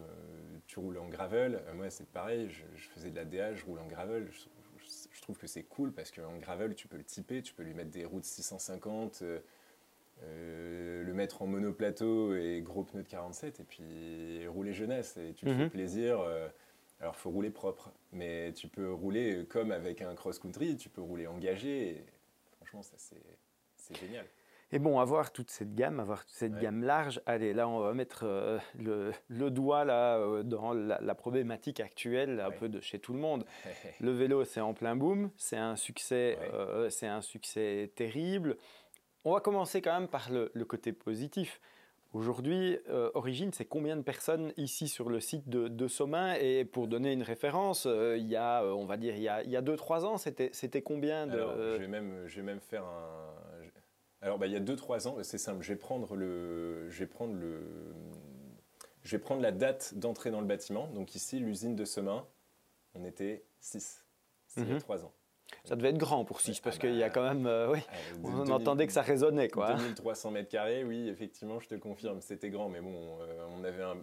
tu roules en gravel. Euh, moi, c'est pareil, je, faisais de la DA, je roule en gravel. Je, trouve que c'est cool parce qu'en gravel, tu peux le typer, tu peux lui mettre des routes 650, le mettre en monoplateau et gros pneus de 47, et puis rouler jeunesse. Et tu te fais mhm. plaisir. Alors, il faut rouler propre, mais tu peux rouler comme avec un cross-country, tu peux rouler engagé. franchement, ça, c'est génial. Et bon, avoir toute cette gamme, avoir toute cette gamme large, allez, là, on va mettre euh, le, le, doigt là, euh, dans la, problématique actuelle, un peu de chez tout le monde. le vélo, c'est en plein boom, c'est un, succès, euh, c'est un succès terrible. On va commencer quand même par le, le côté positif. Aujourd'hui, euh, Origine, c'est combien de personnes ici sur le site de, de Somain? Et pour donner une référence, euh, il y a, euh, on va dire, il y a 2-3 ans, c'était combien de... Alors, je, vais même, je vais même faire un... Alors, bah, il y a 2-3 ans, c'est simple, je vais prendre le... Je vais prendre le... Je vais prendre la date d'entrée dans le bâtiment. Donc ici, l'usine de Somain, on était 6. C'est il y a 3 mhm. ans. Ça devait être grand pour 6 parce qu'il y a quand même. Euh, oui, euh, on entendait que ça résonnait. Quoi. 2300 mètres carrés, oui, effectivement, je te confirme, c'était grand. Mais bon, euh, on avait un.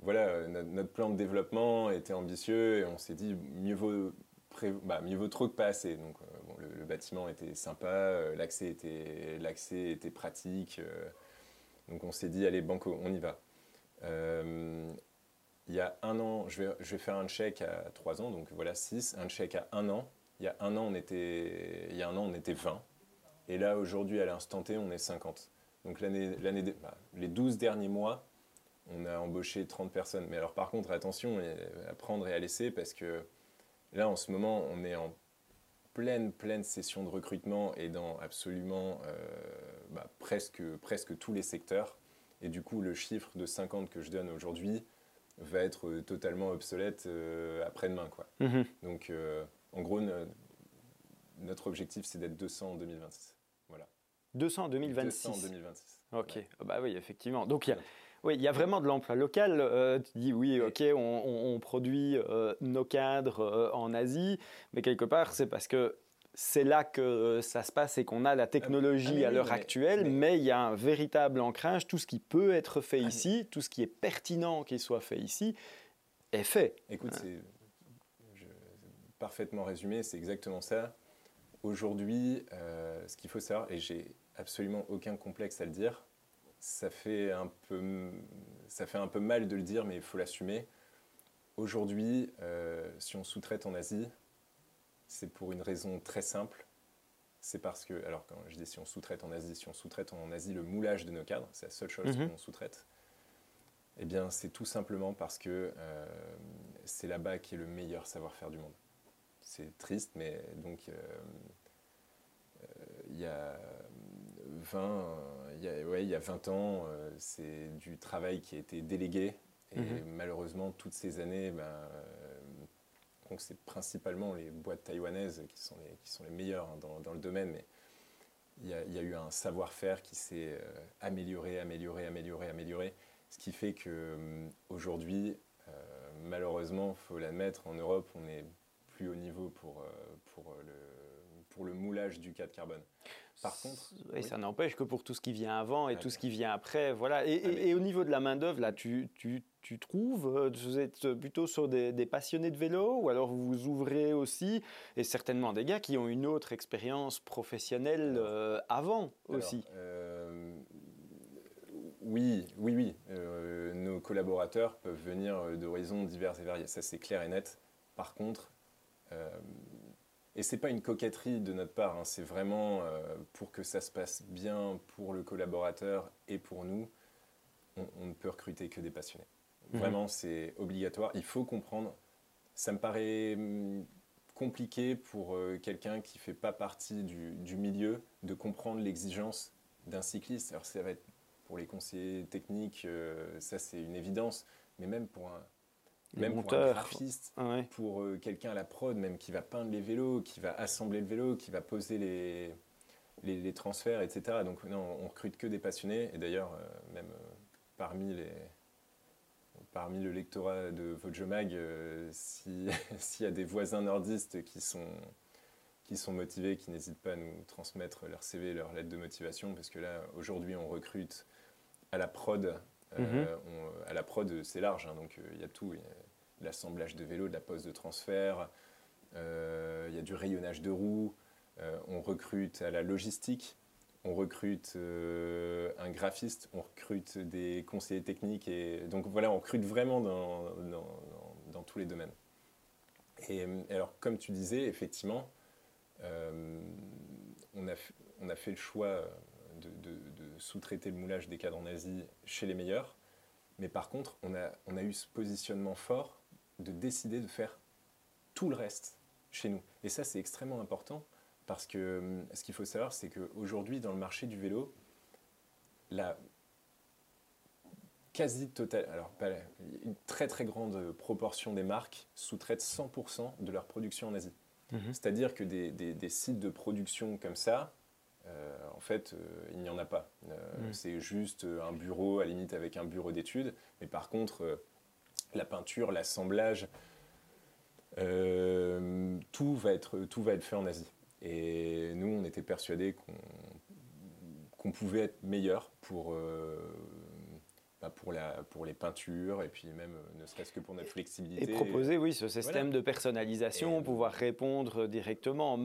Voilà, notre, plan de développement était ambitieux et on s'est dit mieux vaut, bah, mieux vaut trop que pas assez. Donc, le, bâtiment était sympa, l'accès était, était pratique. donc, on s'est dit allez, banco, on y va. il y a un an, je vais, je vais faire un check à 3 ans, donc voilà 6, un check à un an il y a un an, on était, il y a un an, on était 20. Et là, aujourd'hui, à l'instant T, on est 50. Donc l'année, l'année, bah, les 12 derniers mois, on a embauché 30 personnes. Mais alors par contre, attention à prendre et à laisser parce que là, en ce moment, on est en pleine, pleine session de recrutement et dans absolument euh, bah, presque, presque tous les secteurs. Et du coup, le chiffre de 50 que je donne aujourd'hui va être totalement obsolète euh, après-demain. Quoi. Mm-hmm. Donc, euh, en gros, notre objectif, c'est d'être 200 en 2026. Voilà. 200 en 2026 200 en 2026. Ok, bah oui, effectivement. Donc il y a, oui, il y a vraiment de l'emploi local. Euh, tu dis oui, ok, on, produit euh, nos cadres euh, en Asie, mais quelque part, c'est parce que c'est là que ça se passe et qu'on a la technologie ah à l'heure actuelle, mais, il y a un véritable ancrage. Tout ce qui peut être fait ah ici, tout ce qui est pertinent qu'il soit fait ici, est fait. Écoute, c'est parfaitement résumé, c'est exactement ça. Aujourd'hui, euh, ce qu'il faut savoir, et j'ai absolument aucun complexe à le dire, ça fait un peu, ça fait un peu mal de le dire, mais il faut l'assumer. Aujourd'hui, euh, si on sous-traite en Asie, c'est pour une raison très simple. C'est parce que, alors quand je dis si on sous-traite en Asie, si on sous-traite en Asie le moulage de nos cadres, c'est la seule chose mhm. qu'on sous-traite. Eh bien, c'est tout simplement parce que euh, c'est là-bas qui est le meilleur savoir-faire du monde c'est triste, mais donc euh, euh, il y a 20, il y a, ouais, il y a 20 ans, euh, c'est du travail qui a été délégué. Et mhm. malheureusement, toutes ces années, ben, donc c'est principalement les boîtes taïwanaises qui sont les, qui sont les meilleures hein, dans, dans, le domaine, mais il y, a, il y a eu un savoir-faire qui s'est amélioré, amélioré, amélioré, amélioré, ce qui fait que aujourd'hui, malheureusement, il faut l'admettre, en Europe, on est plus haut niveau pour, pour, le, pour le moulage du cadre carbone. Par contre. Et ça n'empêche que pour tout ce qui vient avant et tout ce qui vient après, voilà. Et, ah, et, au niveau de la main-d'œuvre, là, tu, tu, tu, trouves, vous êtes plutôt sur des, des, passionnés de vélo ou alors vous vous ouvrez aussi, et certainement des gars qui ont une autre expérience professionnelle avant aussi oui, oui, oui. Euh, nos collaborateurs peuvent venir euh, d'horizons divers et variés. Ça, c'est clair et net. Par contre, euh, et c'est pas une coquetterie de notre part, hein, c'est vraiment pour que ça se passe bien pour le collaborateur et pour nous, on, ne peut recruter que des passionnés. Mhm. Vraiment, c'est obligatoire. Il faut comprendre. Ça me paraît hum, compliqué pour quelqu'un qui fait pas partie du, du milieu de comprendre l'exigence d'un cycliste. Alors, ça va être pour les conseillers techniques, euh, ça c'est une évidence, mais même pour un, même pour un graphiste, ah pour euh, quelqu'un à la prod, même qui va peindre les vélos, qui va assembler le vélo, qui va poser les, les, transferts, etc. Donc non, on recrute que des passionnés, et d'ailleurs, euh, même parmi les parmi le lectorat de Vojomag, s'il y a des voisins nordistes qui sont, qui sont motivés, qui n'hésitent pas à nous transmettre leur CV, leur lettre de motivation, parce que là, aujourd'hui, on recrute à la prod. Euh, mhm. à la prod, c'est large, hein, donc euh, il y a tout. L'assemblage de vélos, de la pose de transfert, euh, il y a du rayonnage de roues, on recrute à la logistique, on recrute un graphiste, on recrute des conseillers techniques. Et, donc voilà, on recrute vraiment dans, dans, dans, tous les domaines. Et alors, comme tu disais, effectivement, on, a, on, a, fait le choix de, sous-traiter le moulage des cadres en Asie chez les meilleurs. Mais par contre, on a, on a eu ce positionnement fort de décider de faire tout le reste chez nous. Et ça, c'est extrêmement important parce que hum, ce qu'il faut savoir, c'est qu'aujourd'hui, dans le marché du vélo, la quasi totale, alors une très très grande proportion des marques sous-traitent 100% de leur production en Asie. Mhm. C'est-à-dire que des, des, sites de production comme ça, euh, en fait, euh, il n'y en a pas. Euh. C'est juste un bureau, à la limite avec un bureau d'études. Mais par contre, la peinture, l'assemblage, tout, va être, tout va être fait en Asie. Et nous, on était persuadés qu'on pouvait être meilleur pour bah, pour, la, pour les peintures et puis même euh, ne serait-ce que pour notre flexibilité. Et proposer, oui, ce système de personnalisation, pouvoir répondre directement,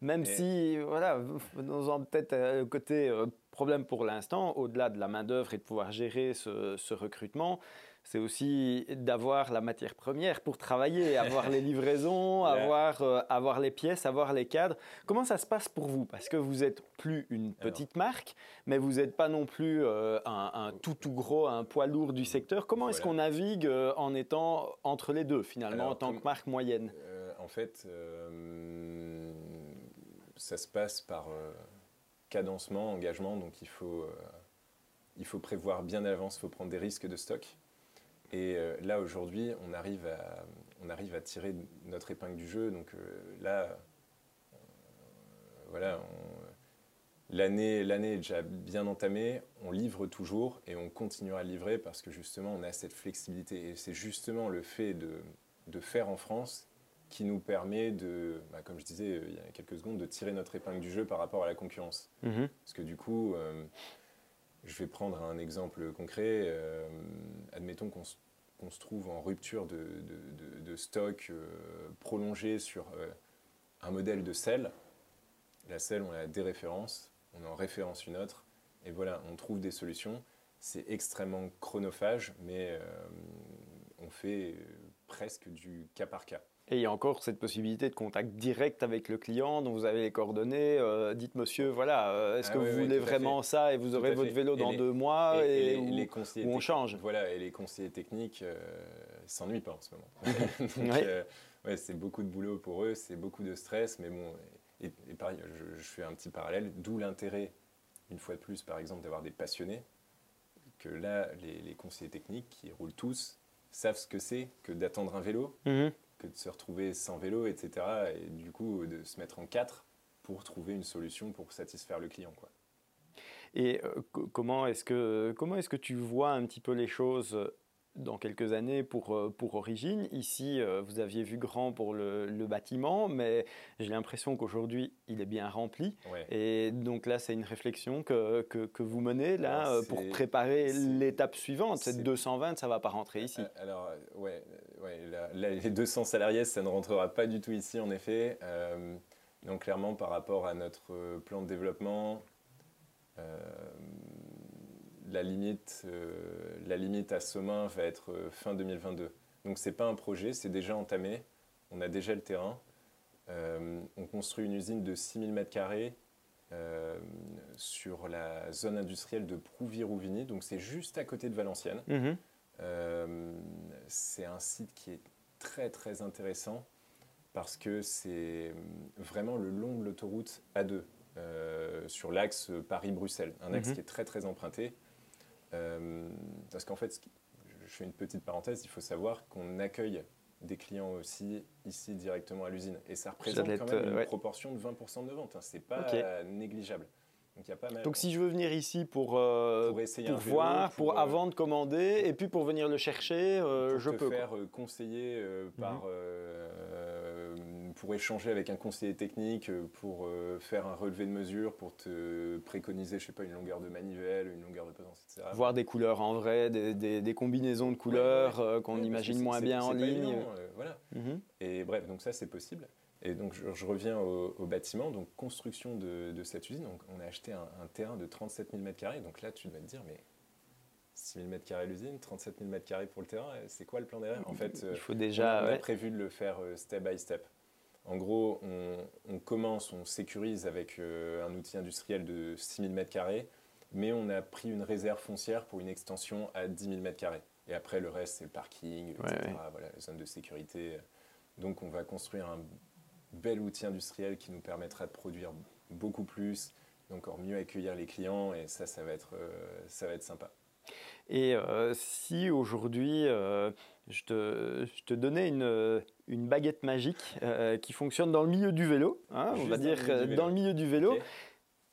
même si, voilà, nous peut-être euh, côté euh, problème pour l'instant, au-delà de la main-d'œuvre et de pouvoir gérer ce, ce recrutement, c'est aussi d'avoir la matière première pour travailler, avoir les livraisons, avoir, euh, avoir les pièces, avoir les cadres. Comment ça se passe pour vous? Parce que vous n'êtes plus une petite marque, mais vous n'êtes pas non plus euh, un, tout tout gros, un poids lourd du secteur. Comment est-ce qu'on navigue euh, en étant entre les deux finalement, en tant que marque moyenne? En fait, ça se passe par cadencement, engagement, donc il faut, il faut prévoir bien à l'avance, il faut prendre des risques de stock. Et euh, là, aujourd'hui, on, arrive à, on arrive à tirer notre épingle du jeu. Donc euh, là, euh, voilà, l'année, l'année est déjà bien entamée, on livre toujours et on continuera à livrer parce que justement, on a cette flexibilité. Et c'est justement le fait de, de, faire en France qui nous permet de, bah, comme je disais il y a quelques secondes, de tirer notre épingle du jeu par rapport à la concurrence. Mm-hmm. Parce que du coup, je vais prendre un exemple concret. Euh, admettons qu'on se, trouve en rupture de, stock euh, prolongé sur euh, un modèle de selle. La selle, on a des références, on en référence une autre, et voilà, on trouve des solutions. C'est extrêmement chronophage, mais on fait presque du cas par cas. Et il y a encore cette possibilité de contact direct avec le client dont vous avez les coordonnées. Euh, dites monsieur, voilà, euh, est-ce ah que vous voulez vraiment ça et vous aurez votre vélo dans deux mois et, les, on change Voilà, et les conseillers techniques euh, s'ennuient pas en ce moment. Donc, c'est beaucoup de boulot pour eux, c'est beaucoup de stress, mais bon, et, pareil, je, je, fais un petit parallèle, d'où l'intérêt, une fois de plus, par exemple, d'avoir des passionnés, que là, les, conseillers techniques qui roulent tous savent ce que c'est que d'attendre un vélo. De se retrouver sans vélo, etc. Et du coup, de se mettre en quatre pour trouver une solution pour satisfaire le client. Et euh, comment est-ce que, est que tu vois un petit peu les choses dans quelques années pour, euh, pour Origine. Ici, euh, vous aviez vu grand pour le, le bâtiment, mais j'ai l'impression qu'aujourd'hui, il est bien rempli. Ouais. Et donc là, c'est une réflexion que, que, que vous menez là euh, pour préparer l'étape suivante. Cette c'est- 220, ça va pas rentrer ici. Alors, ouais, ouais les 200 salariés, ça ne rentrera pas du tout ici, en effet. Euh, donc, clairement, par rapport à notre plan de développement, euh, la, limite, euh, la limite à Somain va être euh, fin 2022. Donc, ce n'est pas un projet, c'est déjà entamé. On a déjà le terrain. Euh, on construit une usine de 6000 m2 euh, sur la zone industrielle de Prouvier-Rouvigny. Donc, c'est juste à côté de Valenciennes. Mhm. Euh, c'est un site qui est très très intéressant parce que c'est vraiment le long de l'autoroute A2 euh, sur l'axe Paris-Bruxelles, un axe Mhm. qui est très très emprunté. Euh, parce qu'en fait, je fais une petite parenthèse, il faut savoir qu'on accueille des clients aussi ici directement à l'usine et ça représente quand même une ouais. proportion de 20% de vente. Hein. C'est pas négligeable. Donc y a pas mal. Donc si je veux venir ici pour, euh, pour essayer pour vélo, voir, pour, euh, avant de commander, et puis pour venir le chercher, euh, pour je te peux. faire conseiller par, Mhm. euh, pour échanger avec un conseiller technique, euh, pour euh, faire un relevé de mesure, pour te préconiser, je sais pas, une longueur de manivelle, une longueur de potence, etc. Voir des couleurs en vrai, des, des- des combinaisons de couleurs Ouais, ouais. euh, qu'on Ouais, imagine moins bien en ligne. évident, voilà. Mhm. Et bref, donc ça c'est possible. Et donc je, je reviens au, au bâtiment, donc construction de, de cette usine. Donc on a acheté un, un terrain de 37 000 m2. Donc là tu dois te dire, mais 6 000 m2 l'usine, 37 000 m2 pour le terrain, c'est quoi le plan derrière En fait, Il faut déjà. on a ouais. prévu de le faire step by step. En gros, on, on commence, on sécurise avec euh, un outil industriel de 6000 m2, mais on a pris une réserve foncière pour une extension à 10 000 m2. Et après, le reste, c'est le parking, etc. ouais. Voilà, la zone de sécurité. Donc, on va construire un bel outil industriel qui nous permettra de produire beaucoup plus, d'encore mieux accueillir les clients, et ça, ça va être, euh, ça va être sympa. Et euh, si aujourd'hui euh, je, te, je te donnais une, une baguette magique euh, qui fonctionne dans le milieu du vélo, hein, on va dans le dire milieu du euh, vélo. dans le milieu du vélo,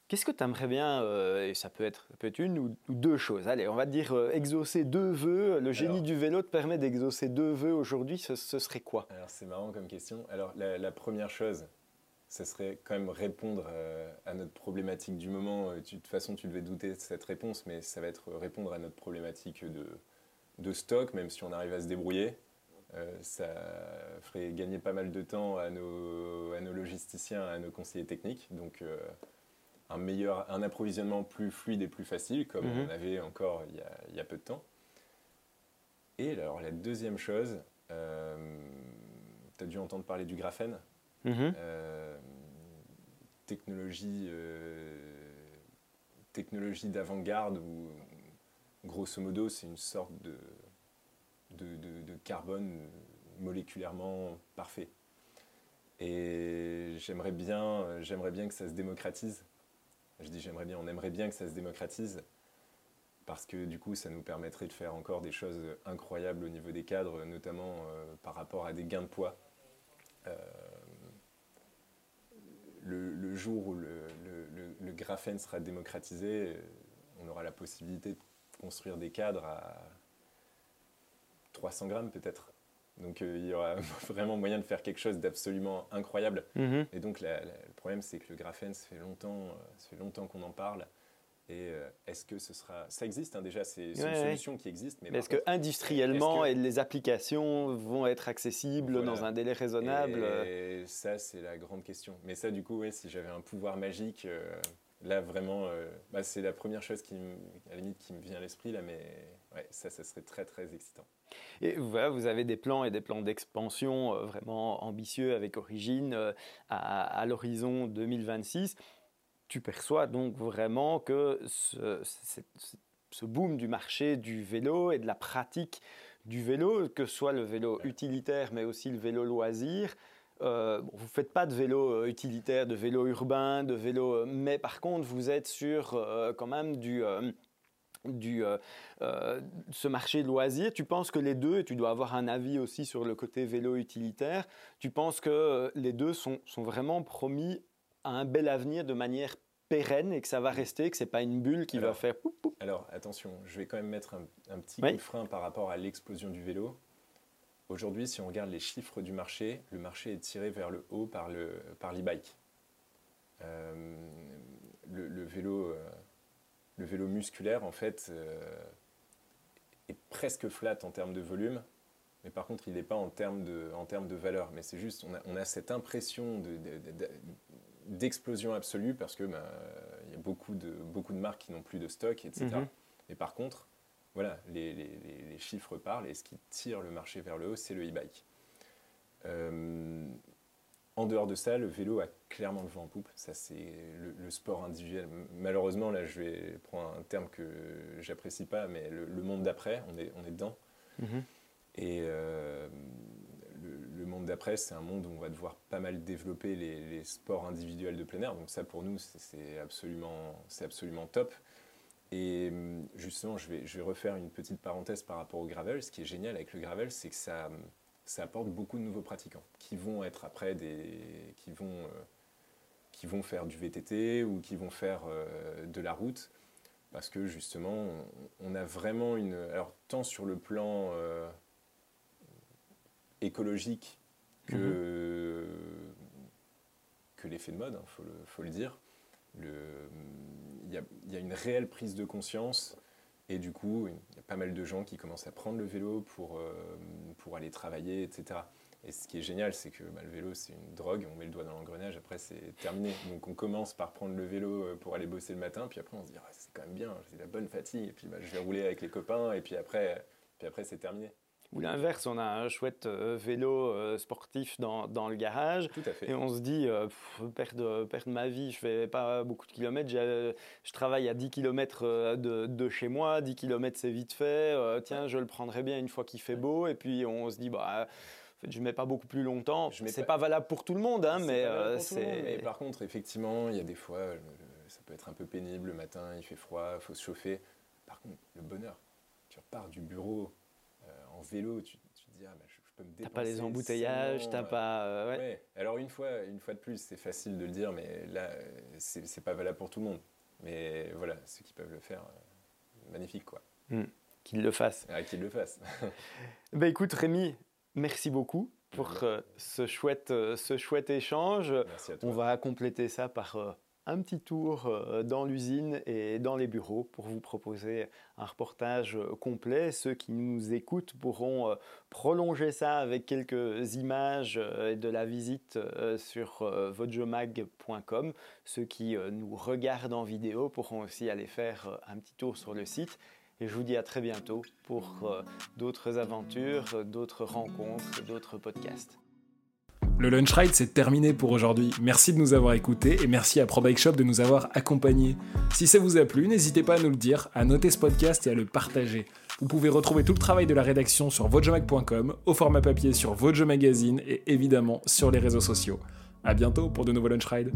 qu'est-ce que tu aimerais bien, euh, et ça peut, être, peut être une ou, ou deux choses, allez, on va dire euh, exaucer deux vœux, le génie Alors. du vélo te permet d'exaucer deux vœux aujourd'hui, ce, ce serait quoi? Alors c'est marrant comme question. Alors la, la première chose, ce serait quand même répondre euh, à notre problématique du moment. Euh, tu- De toute façon, tu devais douter de cette réponse, mais ça va être répondre à notre problématique de, de stock, même si on arrive à se débrouiller. Euh, ça ferait gagner pas mal de temps à nos, à nos logisticiens, à nos conseillers techniques. Donc euh, un meilleur, un approvisionnement plus fluide et plus facile, comme Mhm. on avait encore il y, a, il y a peu de temps. Et alors la deuxième chose, tu as dû entendre parler du graphène. Mhm. Euh, technologie, euh, technologie d'avant-garde où, grosso modo, c'est une sorte de, carbone moléculairement parfait. Et j'aimerais bien, bien que ça se démocratise. Je dis j'aimerais bien, on aimerait bien que ça se démocratise parce que du coup, ça nous permettrait de faire encore des choses incroyables au niveau des cadres, notamment euh, par rapport à des gains de poids. Euh, le, jour où le, le- graphène sera démocratisé, on aura la possibilité de construire des cadres à 300 grammes peut-être. Donc euh, il y aura vraiment moyen de faire quelque chose d'absolument incroyable. Mhm. Et donc la- la- le problème c'est que le graphène, ça fait longtemps, euh, ça fait longtemps qu'on en parle. Et euh, est-ce que ce sera... Ça existe hein, déjà, c'est Ouais, une ouais. solution qui existe. Mais Mais est-ce que industriellement que- et les applications vont être accessibles Voilà. dans un délai raisonnable Et ça, c'est la grande question. Mais ça, du coup, ouais, si j'avais un pouvoir magique, là, vraiment, euh, bah, c'est la première chose qui, me- à la limite, qui me vient à l'esprit, là, mais ouais, ça, ça serait très, très excitant. Et voilà, vous avez des plans et des plans d'expansion euh, vraiment ambitieux avec origine euh, à, à l'horizon 2026. Tu perçois donc vraiment que ce, ce- ce- ce boom du marché du vélo et de la pratique du vélo, que ce soit le vélo utilitaire mais aussi le vélo loisir, euh, bon, vous ne faites pas de vélo euh, utilitaire, de vélo urbain, de vélo, euh, mais par contre vous êtes sur euh, quand même du... euh, du, ce marché de loisirs, tu penses que les deux, et tu dois avoir un avis aussi sur le côté vélo utilitaire, tu penses que les deux sont, sont vraiment promis à un bel avenir de manière pérenne et que ça va rester, que c'est pas une bulle qui va faire. Alors attention, je vais quand même mettre un, petit coup de frein par rapport à l'explosion du vélo. Aujourd'hui, si on regarde les chiffres du marché, le marché est tiré vers le haut par le par l'e-bike. Euh, le, vélo, euh, le vélo musculaire, en fait, euh, est presque flat en termes de volume, mais par contre, il n'est pas en termes de, en termes de valeur. Mais c'est juste, on a, on a, cette impression d'explosion absolue parce que bah, il y a beaucoup de, beaucoup de marques qui n'ont plus de stock, etc. Mais mhm. par contre, voilà, les, les, chiffres parlent et ce qui tire le marché vers le haut, c'est le e-bike. Euh, en dehors de ça, le vélo a clairement le vent en poupe. Ça, c'est le, sport individuel. Malheureusement, là, je vais prendre un terme que j'apprécie pas, mais le, monde d'après, on est, on est dedans. Mhm. Et euh, le, monde d'après, c'est un monde où on va devoir pas mal développer les, les sports individuels de plein air. Donc ça, pour nous, c'est absolument, absolument top. Et hum, justement, je vais, je vais refaire une petite parenthèse par rapport au gravel. Ce qui est génial avec le gravel, c'est que ça, ça apporte beaucoup de nouveaux pratiquants qui vont être après des. qui vont, euh, qui vont faire du VTT ou qui vont faire euh, de la route. Parce que justement, on, a vraiment une. Alors, tant sur le plan euh, écologique que, mhm. que l'effet de mode, il hein, faut, le, faut, le, dire, il y, a une réelle prise de conscience et du coup, il y a pas mal de gens qui commencent à prendre le vélo pour, euh, pour aller travailler, etc. Et ce qui est génial, c'est que bah, le vélo, c'est une drogue, on met le doigt dans l'engrenage, après c'est terminé. Donc on commence par prendre le vélo euh, pour aller bosser le matin, puis après on se dit, c'est quand même bien, c'est la bonne fatigue, et puis bah, je vais rouler avec les copains, et puis après, puis après c'est terminé. Ou l'inverse, on a un chouette euh, vélo euh, sportif dans, dans, le garage. Tout à fait. Et on se dit, euh, perdre, perdre, ma vie, je fais pas beaucoup de kilomètres. Je travaille à 10 km de, de, chez moi. 10 km, c'est vite fait. tiens, je le prendrai bien une fois qu'il fait beau. Et puis on se dit, bah. En fait, je mets pas beaucoup plus longtemps. C'est pas... pas valable pour tout le monde, hein, mais c'est. Par contre, effectivement, il y a des fois, ça peut être un peu pénible le matin, il fait froid, il faut se chauffer. Par contre, le bonheur, tu repars du bureau, en vélo, tu, te dis, ah, bah, je, peux me dépenser. T'as pas les embouteillages, t'as pas. Euh, ouais. Alors, une fois, une fois de plus, c'est facile de le dire, mais là, c'est pas valable pour tout le monde. Mais voilà, ceux qui peuvent le faire, euh, magnifique, quoi. Hmm. Qu'ils le fassent. Ah, qu'ils le fassent. bah, écoute, Rémi, merci beaucoup pour euh, ce, chouette, ce chouette échange. Merci à toi. On va compléter ça par un petit tour euh, dans l'usine et dans les bureaux pour vous proposer un reportage euh, complet. Ceux qui nous écoutent pourront euh, prolonger ça avec quelques images de la visite sur vodjomag.com. Ceux qui nous regardent en vidéo pourront aussi aller faire un petit tour sur le site. Et je vous dis à très bientôt pour d'autres aventures, d'autres rencontres, d'autres podcasts. Le lunch ride, c'est terminé pour aujourd'hui. Merci de nous avoir écoutés et merci à ProBike Shop de nous avoir accompagnés. Si ça vous a plu, n'hésitez pas à nous le dire, à noter ce podcast et à le partager. Vous pouvez retrouver tout le travail de la rédaction sur votejomag.com, au format papier sur Vojo Magazine et évidemment sur les réseaux sociaux. A bientôt pour de nouveaux lunch rides.